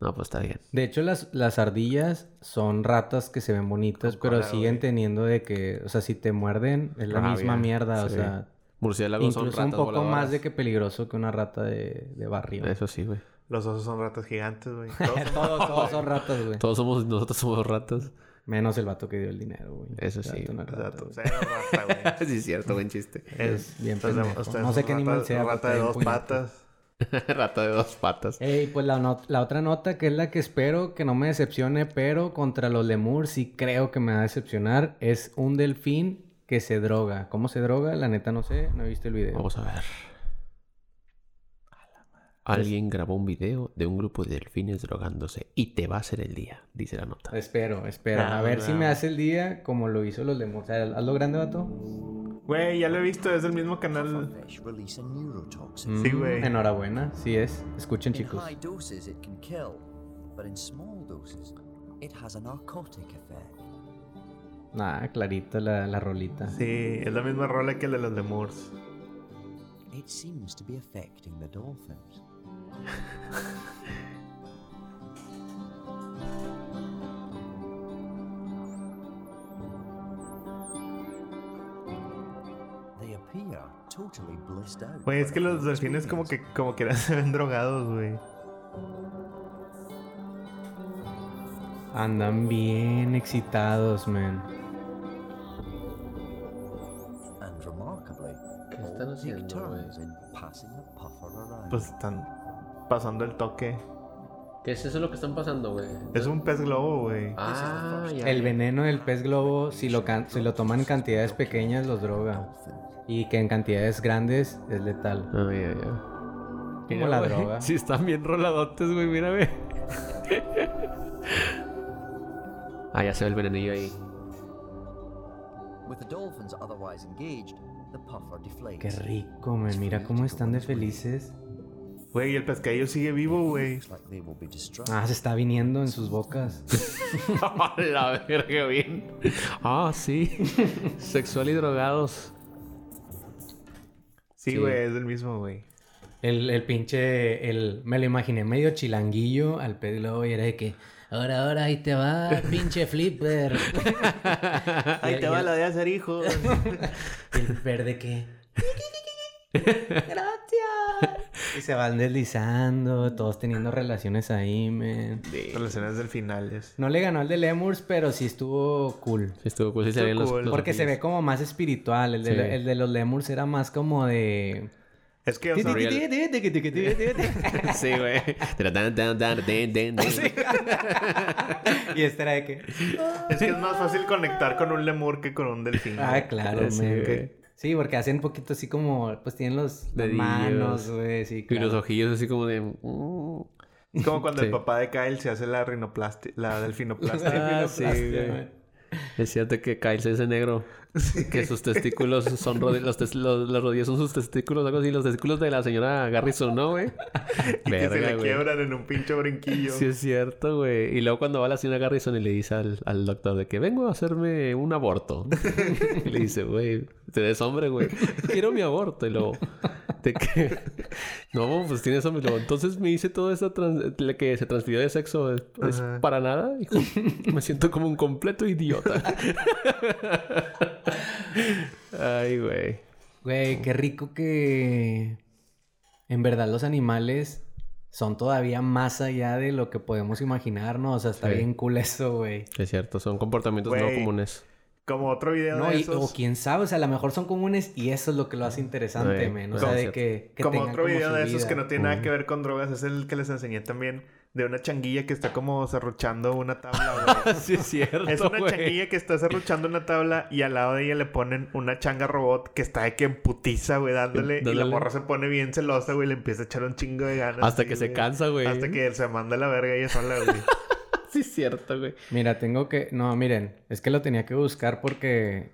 Speaker 3: No, pues está bien.
Speaker 1: De hecho, las, las ardillas son ratas que se ven bonitas,
Speaker 2: Con
Speaker 1: pero siguen
Speaker 2: güey.
Speaker 1: teniendo de que... O sea, si te muerden, es la misma mierda. O sea,
Speaker 3: Murciélagos son
Speaker 1: incluso
Speaker 3: ratas
Speaker 1: un poco más de que peligroso que una rata de, de barrio.
Speaker 3: Eso sí, güey.
Speaker 2: Los osos son ratas gigantes, güey. Todos son-
Speaker 1: todos, todos son ratas, güey.
Speaker 3: Todos somos... Nosotros somos ratas.
Speaker 1: Menos el vato que dio el dinero, güey.
Speaker 3: Eso sí.
Speaker 1: eres rata,
Speaker 2: Exacto. Cero rata, güey.
Speaker 3: sí, es cierto, buen chiste.
Speaker 1: Es bien pendejo.
Speaker 2: ustedes
Speaker 1: No sé qué animal
Speaker 2: rata-
Speaker 1: sea.
Speaker 2: Rata de dos patas.
Speaker 3: Rata de dos patas.
Speaker 1: Ey, pues la, not- la otra nota que es la que espero que no me decepcione, pero contra los lemurs sí creo que me va a decepcionar, es un delfín que se droga. ¿Cómo se droga? La neta no sé, no he visto el video.
Speaker 3: Vamos a ver. Alguien grabó un video de un grupo de delfines drogándose y te va a hacer el día, dice la nota.
Speaker 1: Espero, espero.
Speaker 2: Ah,
Speaker 1: a ver si me hace el día como lo hizo los. O sea, hazlo grande, vato.
Speaker 2: Güey, ya lo he visto. Es del mismo canal. Sí,
Speaker 1: Mm,
Speaker 2: güey.
Speaker 1: Enhorabuena, sí es. Escuchen, chicos. Ah, clarita la, la rolita.
Speaker 2: Sí, es la misma rola que el de los lemurs.
Speaker 9: It seems to be affecting the dolphins.
Speaker 2: Güey, es que los delfines como que, como que se ven drogados, güey.
Speaker 1: Andan bien excitados, man.
Speaker 9: And remarkably,
Speaker 3: ¿Qué están haciendo,
Speaker 9: turns in passing the puffer around.
Speaker 2: Pues están pasando el toque.
Speaker 3: ¿Qué es eso lo que están pasando, güey?
Speaker 2: Es un pez globo, güey.
Speaker 3: Ah, ya.
Speaker 1: El veneno del pez globo, si lo, can- si lo toman en cantidades pequeñas, los droga. Y que en cantidades grandes es letal.
Speaker 3: Ah, ya, ya.
Speaker 1: Como
Speaker 3: Mira,
Speaker 1: la
Speaker 3: güey,
Speaker 1: droga.
Speaker 3: Sí, están bien roladotes, güey, mírame. ah, ya se ve el venenillo ahí.
Speaker 9: With the dolphins otherwise engaged, the puffer deflates.
Speaker 1: Qué rico, man. Mira cómo están de felices.
Speaker 2: Güey, el pescadillo sigue vivo, güey.
Speaker 1: Ah, se está viniendo en sus bocas.
Speaker 3: la verga, bien. Ah, sí. Sexual y drogados.
Speaker 2: Sí,
Speaker 1: Sí.
Speaker 2: güey, es el mismo, güey.
Speaker 1: El, el pinche, el, me lo imaginé medio chilanguillo al globo y era de que, ahora, ahora, ahí te va, pinche flipper.
Speaker 2: Ahí te va la de hacer hijos.
Speaker 1: El verde que, gracias. Y se van deslizando, todos teniendo relaciones ahí, man.
Speaker 2: Relaciones del finales.
Speaker 1: No le ganó al de Lemurs, pero sí estuvo cool.
Speaker 3: Sí, estuvo cool. Sí se los,
Speaker 2: cool.
Speaker 3: los
Speaker 1: Porque se ve como más espiritual. El de,
Speaker 3: Sí.
Speaker 1: el de los Lemurs era más como de...
Speaker 2: Es que, o sea,
Speaker 3: Sí, güey.
Speaker 1: Y este era de que...
Speaker 2: es que es más fácil conectar con un lemur que con un delfín.
Speaker 1: Ah, claro,
Speaker 3: Sí,
Speaker 1: man.
Speaker 3: güey.
Speaker 1: Sí, porque hacen un poquito así como... Pues tienen los manos, güey. Sí,
Speaker 3: Y los ojillos así como de... mm.
Speaker 2: Es como cuando
Speaker 3: Sí.
Speaker 2: el papá de Kyle se hace la rinoplastia, la delfinoplastia.
Speaker 3: Ah, sí, güey. Es cierto que Kyle se dice negro. Que sus testículos son los, tes- los, las rodillas son sus testículos, algo así. Los testículos de la señora Garrison, ¿no, güey?
Speaker 2: y que se le quiebran en un pinche brinquillo.
Speaker 3: Sí, es cierto, güey. Y luego cuando va la señora Garrison y le dice al, al doctor de que vengo a hacerme un aborto. y le dice, güey, te des hombre, güey. Quiero mi aborto. Y luego, de que... No, pues tienes hombre. Luego, entonces me hice todo eso trans- le- que se transfirió de sexo. ¿Es, para nada? Hijo, me siento como un completo idiota. Ay, güey.
Speaker 1: Güey, qué rico que... En verdad los animales son todavía más allá de lo que podemos imaginar, ¿no? O sea, está
Speaker 3: Sí.
Speaker 1: bien cool eso, güey.
Speaker 3: Es cierto, son comportamientos no comunes.
Speaker 2: Como otro video
Speaker 1: No,
Speaker 2: de
Speaker 1: y-
Speaker 2: esos.
Speaker 1: o quién sabe, o sea, a lo mejor son comunes y eso es lo que lo hace interesante,
Speaker 3: Sí,
Speaker 1: men. O
Speaker 3: sí,
Speaker 1: sea, de que, que
Speaker 2: como otro video
Speaker 1: su
Speaker 2: de esos
Speaker 1: vida.
Speaker 2: que no tiene nada que ver con drogas. Es el que les enseñé también. De una changuilla que está como serruchando una tabla, güey.
Speaker 3: sí, es cierto,
Speaker 2: Es una
Speaker 3: güey.
Speaker 2: changuilla que está serruchando una tabla y al lado de ella le ponen una changa robot que está de que emputiza, güey, dándole. Y la morra se pone bien celosa, güey, le empieza a echar un chingo de ganas.
Speaker 3: Hasta
Speaker 2: sí,
Speaker 3: que se cansa, güey.
Speaker 2: Hasta que se manda a la verga ella sola, güey.
Speaker 3: Sí, es cierto, güey.
Speaker 1: Mira, tengo que... No, miren, es que lo tenía que buscar porque...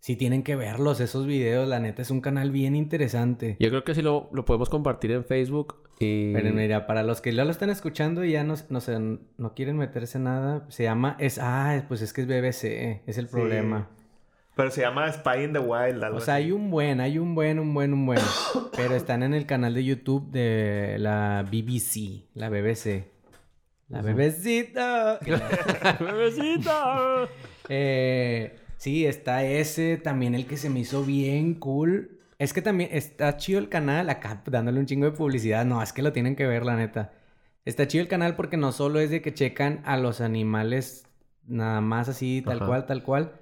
Speaker 1: Sí tienen que verlos, esos videos. La neta, es un canal bien interesante.
Speaker 3: Yo creo que sí lo, lo podemos compartir en Facebook y...
Speaker 1: Pero mira, para los que ya lo están escuchando y ya no, no, sé, no quieren meterse nada, se llama... Es, ah, pues es que es BBC, es el
Speaker 2: Sí.
Speaker 1: problema.
Speaker 2: Pero se llama Spy in the Wild, algo
Speaker 1: O sea,
Speaker 2: así.
Speaker 1: hay un buen, hay un buen, un buen, un buen. pero están en el canal de YouTube de la BBC, la BBC. La bebecita.
Speaker 3: ¡Bebecita!
Speaker 1: Eh, sí, está ese, también el que se me hizo bien cool. Es que también está chido el canal, acá dándole un chingo de publicidad. No, es que lo tienen que ver, la neta. Está chido el canal porque no solo es de que checan a los animales nada más así, tal
Speaker 3: Ajá.
Speaker 1: cual, tal cual,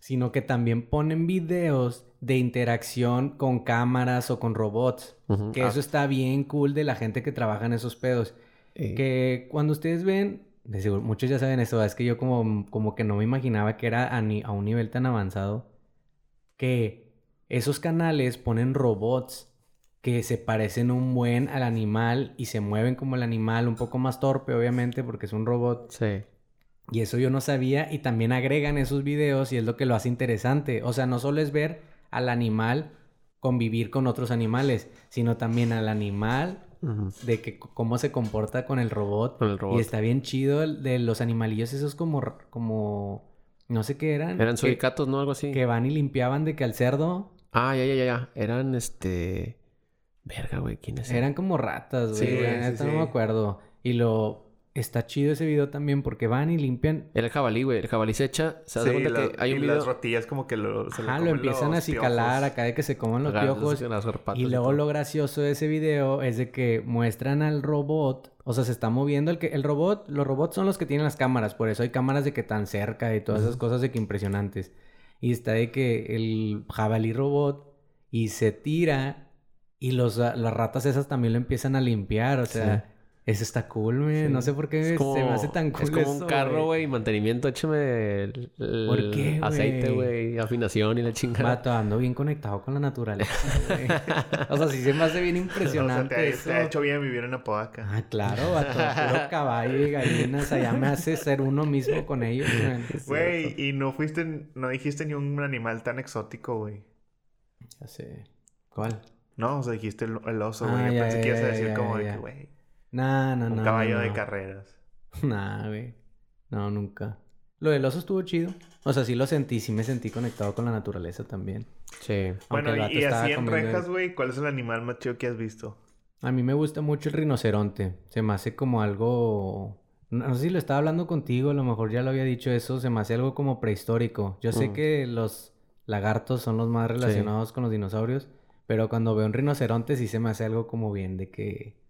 Speaker 1: sino que también ponen videos de interacción con cámaras o con robots. Que
Speaker 3: Ah,
Speaker 1: eso está bien cool de la gente que trabaja en esos pedos.
Speaker 3: eh,
Speaker 1: Que cuando ustedes ven, de seguro, muchos ya saben eso, es que yo como, como que no me imaginaba que era a, ni- a un nivel tan avanzado, que esos canales ponen robots que se parecen un buen al animal y se mueven como el animal, un poco más torpe obviamente porque es un robot.
Speaker 3: Sí.
Speaker 1: Y eso yo no sabía y también agregan esos videos y es lo que lo hace interesante. O sea, no solo es ver al animal convivir con otros animales, sino también al animal De que cómo se comporta con el robot.
Speaker 3: Con el robot.
Speaker 1: Y está bien chido el de los animalillos esos como, como, no sé qué eran.
Speaker 3: Eran suricatos, ¿no? Algo así.
Speaker 1: que van y limpiaban de que al cerdo
Speaker 3: Ah, ya, ya, ya, ya. Eran, este... Verga, güey. ¿Quiénes eran?
Speaker 1: eran como ratas, güey.
Speaker 2: Sí.
Speaker 1: no me acuerdo. Y lo... Está chido ese video también porque van y limpian.
Speaker 3: El jabalí, güey. El jabalí se echa... Se da
Speaker 2: Sí,
Speaker 3: cuenta
Speaker 2: la-
Speaker 3: que hay un
Speaker 2: y
Speaker 3: video...
Speaker 2: las rotillas como que lo, se le
Speaker 1: Ajá, lo empiezan a acicalar acá de que se coman los piojos. Y luego lo gracioso de ese video es de que muestran al robot, o sea, se está moviendo el que el robot, los robots son los que tienen las cámaras, por eso hay cámaras de que tan cerca y todas esas cosas de que impresionantes. Y está de que el jabalí robot y se tira y los las ratas esas también lo empiezan a limpiar, o sea, eso está cool, güey.
Speaker 3: Sí.
Speaker 1: No sé por qué se me hace tan cool
Speaker 3: Es como
Speaker 1: eso,
Speaker 3: un carro, güey. Mantenimiento. Échame el, el
Speaker 1: ¿Por qué,
Speaker 3: aceite,
Speaker 1: güey?
Speaker 3: Afinación y la chingada.
Speaker 1: Vato, ando bien conectado con la naturaleza. O sea, sí se me hace bien
Speaker 2: O sea,
Speaker 1: impresionante
Speaker 2: te, ha-
Speaker 1: eso.
Speaker 2: te ha hecho bien vivir en Apodaca.
Speaker 1: Ah, claro, vato. Puro caballo y gallinas. Allá me hace ser uno mismo con ellos.
Speaker 2: Güey, y no fuiste, no dijiste ni un animal tan exótico, güey.
Speaker 1: Ya sé. ¿Cuál?
Speaker 2: No, o sea, dijiste el, el oso, güey.
Speaker 1: Ah,
Speaker 2: pensé
Speaker 1: ya,
Speaker 2: que ibas a decir
Speaker 1: ya,
Speaker 2: como de que, güey,
Speaker 1: Nah, no,
Speaker 2: un
Speaker 1: no.
Speaker 2: caballo
Speaker 1: no,
Speaker 2: de
Speaker 1: no.
Speaker 2: carreras.
Speaker 1: Nah, güey. No, nunca. Lo del oso estuvo chido. O sea, sí lo sentí. Sí me sentí conectado con la naturaleza también.
Speaker 3: Sí.
Speaker 2: Bueno, y, así en rejas, güey, ¿cuál es el animal más chido que has visto?
Speaker 1: A mí me gusta mucho el rinoceronte. Se me hace como algo... No sé si lo estaba hablando contigo, a lo mejor ya lo había dicho eso. Se me hace algo como prehistórico. Yo sé
Speaker 3: Mm.
Speaker 1: que los lagartos son los más relacionados con los dinosaurios. Pero cuando veo un rinoceronte sí se me hace algo como bien de que...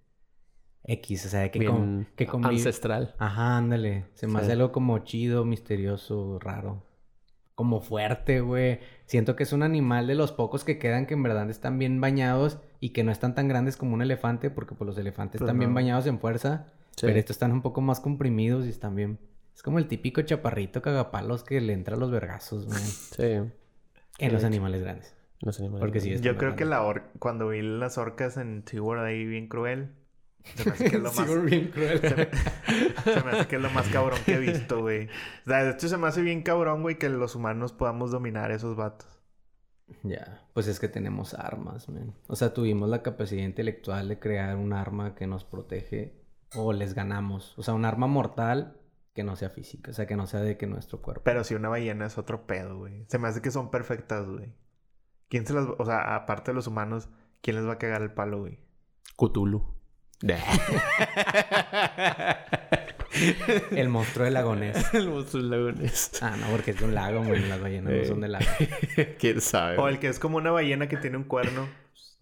Speaker 1: X, o sea, que, con, que convive-
Speaker 3: ancestral.
Speaker 1: Ajá, ándale. Se me
Speaker 3: Sí.
Speaker 1: hace algo como chido, misterioso, raro. Como fuerte, güey. Siento que es un animal de los pocos que quedan que en verdad están bien bañados y que no están tan grandes como un elefante, porque pues los elefantes
Speaker 2: Pues
Speaker 1: están bien bañados en fuerza,
Speaker 3: Sí.
Speaker 1: pero estos están un poco más comprimidos y están bien. Es como el típico chaparrito cagapalos que le entra a los vergazos, güey.
Speaker 3: Sí.
Speaker 1: En los animales grandes.
Speaker 3: Los animales.
Speaker 1: Porque sí,
Speaker 3: grandes.
Speaker 1: es-
Speaker 2: Yo creo que la or- cuando vi las orcas en SeaWorld ahí bien cruel, se me hace que es lo más...
Speaker 1: Sí, bien cruel.
Speaker 2: Se me, se me hace que es lo más cabrón que he visto, güey. O sea, de hecho se me hace bien cabrón, güey, que los humanos podamos dominar esos vatos.
Speaker 1: Ya, pues es que tenemos armas, man. O sea, tuvimos la capacidad intelectual de crear un arma que nos protege o les ganamos. O sea, un arma mortal que no sea física, o sea, que no sea de que nuestro cuerpo.
Speaker 2: Pero si una ballena es otro pedo, güey. Se me hace que son perfectas, güey. ¿Quién se las... O sea, aparte de los humanos, ¿quién les va a cagar el palo, güey?
Speaker 3: Cthulhu.
Speaker 1: El monstruo del lagonés.
Speaker 3: El monstruo del lagones.
Speaker 1: Ah, no, porque es de un lago, güey. Las ballenas no
Speaker 3: Eh.
Speaker 1: son de lago.
Speaker 3: ¿Quién sabe?
Speaker 2: O el que es como una ballena que tiene un cuerno.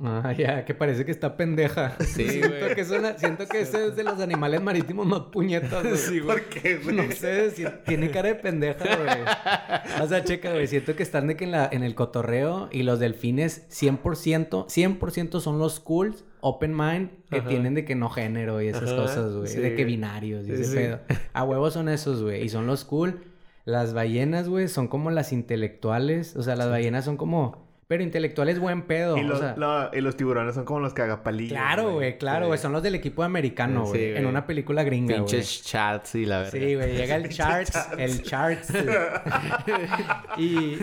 Speaker 1: Ah, ya, que parece que está pendeja.
Speaker 3: Sí,
Speaker 1: siento
Speaker 3: güey.
Speaker 1: que, es una- siento que ese es de los animales marítimos más puñetas, güey.
Speaker 3: Sí, güey.
Speaker 2: ¿Por qué, güey?
Speaker 1: No sé, si- tiene cara de pendeja, güey. O sea, checa, güey. Siento que están de que en, la, en el cotorreo y los delfines 100%, 100% son los cools, open mind, que
Speaker 3: Ajá.
Speaker 1: tienen de que no género y esas
Speaker 3: Ajá,
Speaker 1: cosas, güey.
Speaker 3: sí.
Speaker 1: De que binarios y
Speaker 3: Sí,
Speaker 1: ese
Speaker 3: sí.
Speaker 1: pedo. A huevos son esos, güey. Y son los cool. Las ballenas, güey, son como las intelectuales. O sea, las ballenas son como... Pero intelectuales buen pedo.
Speaker 2: Y
Speaker 1: o
Speaker 2: los,
Speaker 1: sea,
Speaker 2: no, y los tiburones son como los cagapalillos.
Speaker 1: Claro, güey, claro,
Speaker 2: Sí.
Speaker 1: güey. Son los del equipo americano,
Speaker 3: Sí,
Speaker 1: güey.
Speaker 3: güey.
Speaker 1: en una película gringa, güey.
Speaker 3: Pinches chats y la verdad.
Speaker 1: Sí, güey, llega el charts, el charts. y,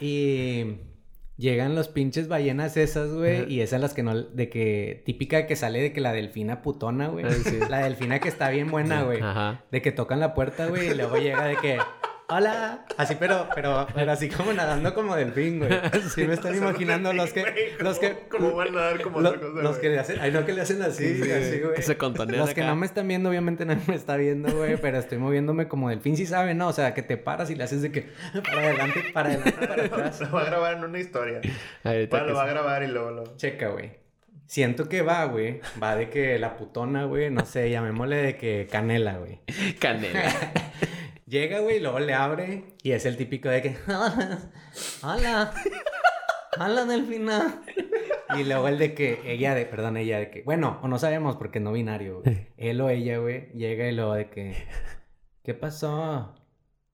Speaker 1: y llegan los pinches ballenas esas, güey, y esas las que no, de que, típica que sale de que la delfina putona, güey.
Speaker 3: Ah, sí.
Speaker 1: La delfina que está bien buena, güey.
Speaker 3: Ajá.
Speaker 1: De que tocan la puerta, güey, y luego llega de que, hola, así, pero, pero, pero así como nadando como delfín, güey. Sí, me están imaginando los que, los que,
Speaker 2: ¿Cómo van a dar como
Speaker 1: lo-
Speaker 2: otra cosa,
Speaker 1: los que le hacen, ay, no, que le hacen así,
Speaker 3: Sí,
Speaker 1: así, güey.
Speaker 3: que se contonean
Speaker 1: Los que no me están viendo, obviamente nadie me está viendo, güey, pero estoy moviéndome como delfín, sí sabe, ¿no? O sea, que te paras y le haces de que para adelante, para adelante, para atrás.
Speaker 2: Lo va a grabar en una historia.
Speaker 3: Que
Speaker 2: lo va a grabar y luego lo...
Speaker 1: Checa, güey. Siento que va, güey. Va de que la putona, güey, no sé, llamémosle de que canela, güey.
Speaker 3: Canela.
Speaker 1: Llega, güey, luego le abre y es el típico de que, hola, hola, hola, delfina. Y luego el de que ella, de, perdón, ella de que, bueno, o no sabemos porque no binario, güey. Él o ella, güey, llega y luego de que, ¿qué pasó?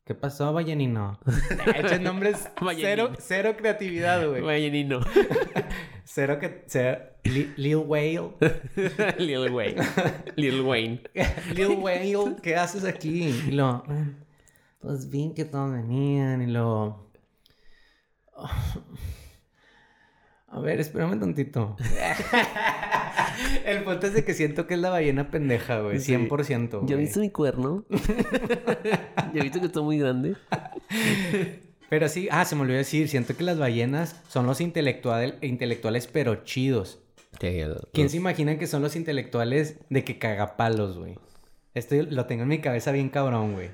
Speaker 1: ¿Qué pasó, ballenino? Eches nombres cero, cero creatividad, güey.
Speaker 3: Ballenino.
Speaker 1: Cero que, cero, Li- Lil Whale.
Speaker 3: Lil Wayne. Lil Wayne.
Speaker 1: Lil Whale, ¿qué haces aquí? Y lo, pues vi que todos venían y lo... A ver, espérame tantito. El punto es de que siento que es la ballena pendeja, güey.
Speaker 3: Sí.
Speaker 1: 100%.
Speaker 3: ¿Ya
Speaker 1: güey.
Speaker 3: viste mi cuerno? ¿Ya viste que está muy grande?
Speaker 1: Pero sí, ah, se me olvidó decir, siento que las ballenas son los intelectual- intelectuales pero chidos. ¿Quién se imagina que son los intelectuales de que cagapalos, güey? Esto lo tengo en mi cabeza bien cabrón, güey.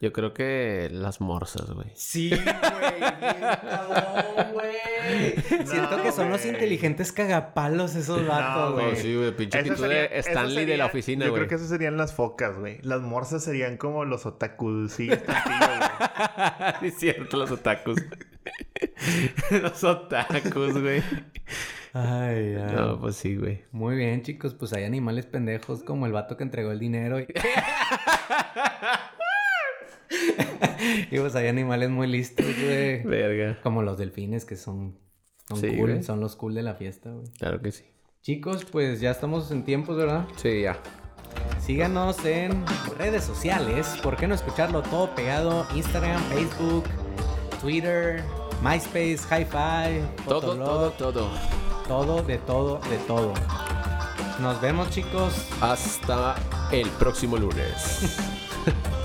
Speaker 3: Yo creo que las morsas, güey.
Speaker 1: Sí, güey, bien cabrón, güey. Siento que son los inteligentes cagapalos esos vatos,
Speaker 2: güey.
Speaker 1: güey.
Speaker 3: sí, güey. Pinche
Speaker 2: serían-
Speaker 3: de Stanley de la oficina,
Speaker 2: Yo
Speaker 3: güey.
Speaker 2: creo que esas serían las focas, güey. Las morsas serían como los otakus, sí, güey.
Speaker 3: es cierto, los otakus. los otakus, güey.
Speaker 1: Ay, ay.
Speaker 3: No, pues sí, güey.
Speaker 1: Muy bien, chicos, pues hay animales pendejos como el vato que entregó el dinero. Y, y pues hay animales muy listos, güey.
Speaker 3: Verga.
Speaker 1: Como los delfines que son, son
Speaker 3: Sí,
Speaker 1: cool,
Speaker 3: güey.
Speaker 1: son los cool de la fiesta, güey.
Speaker 3: Claro que sí.
Speaker 1: Chicos, pues ya estamos en tiempos, ¿verdad?
Speaker 3: Sí, ya.
Speaker 1: Síganos en redes sociales. ¿Por qué no escucharlo todo pegado? Instagram, Facebook, Twitter, MySpace, Hi-Fi,
Speaker 3: Todo,
Speaker 1: Fotolog,
Speaker 3: todo, todo.
Speaker 1: todo, de todo, de todo. Nos vemos, chicos.
Speaker 3: Hasta el próximo lunes.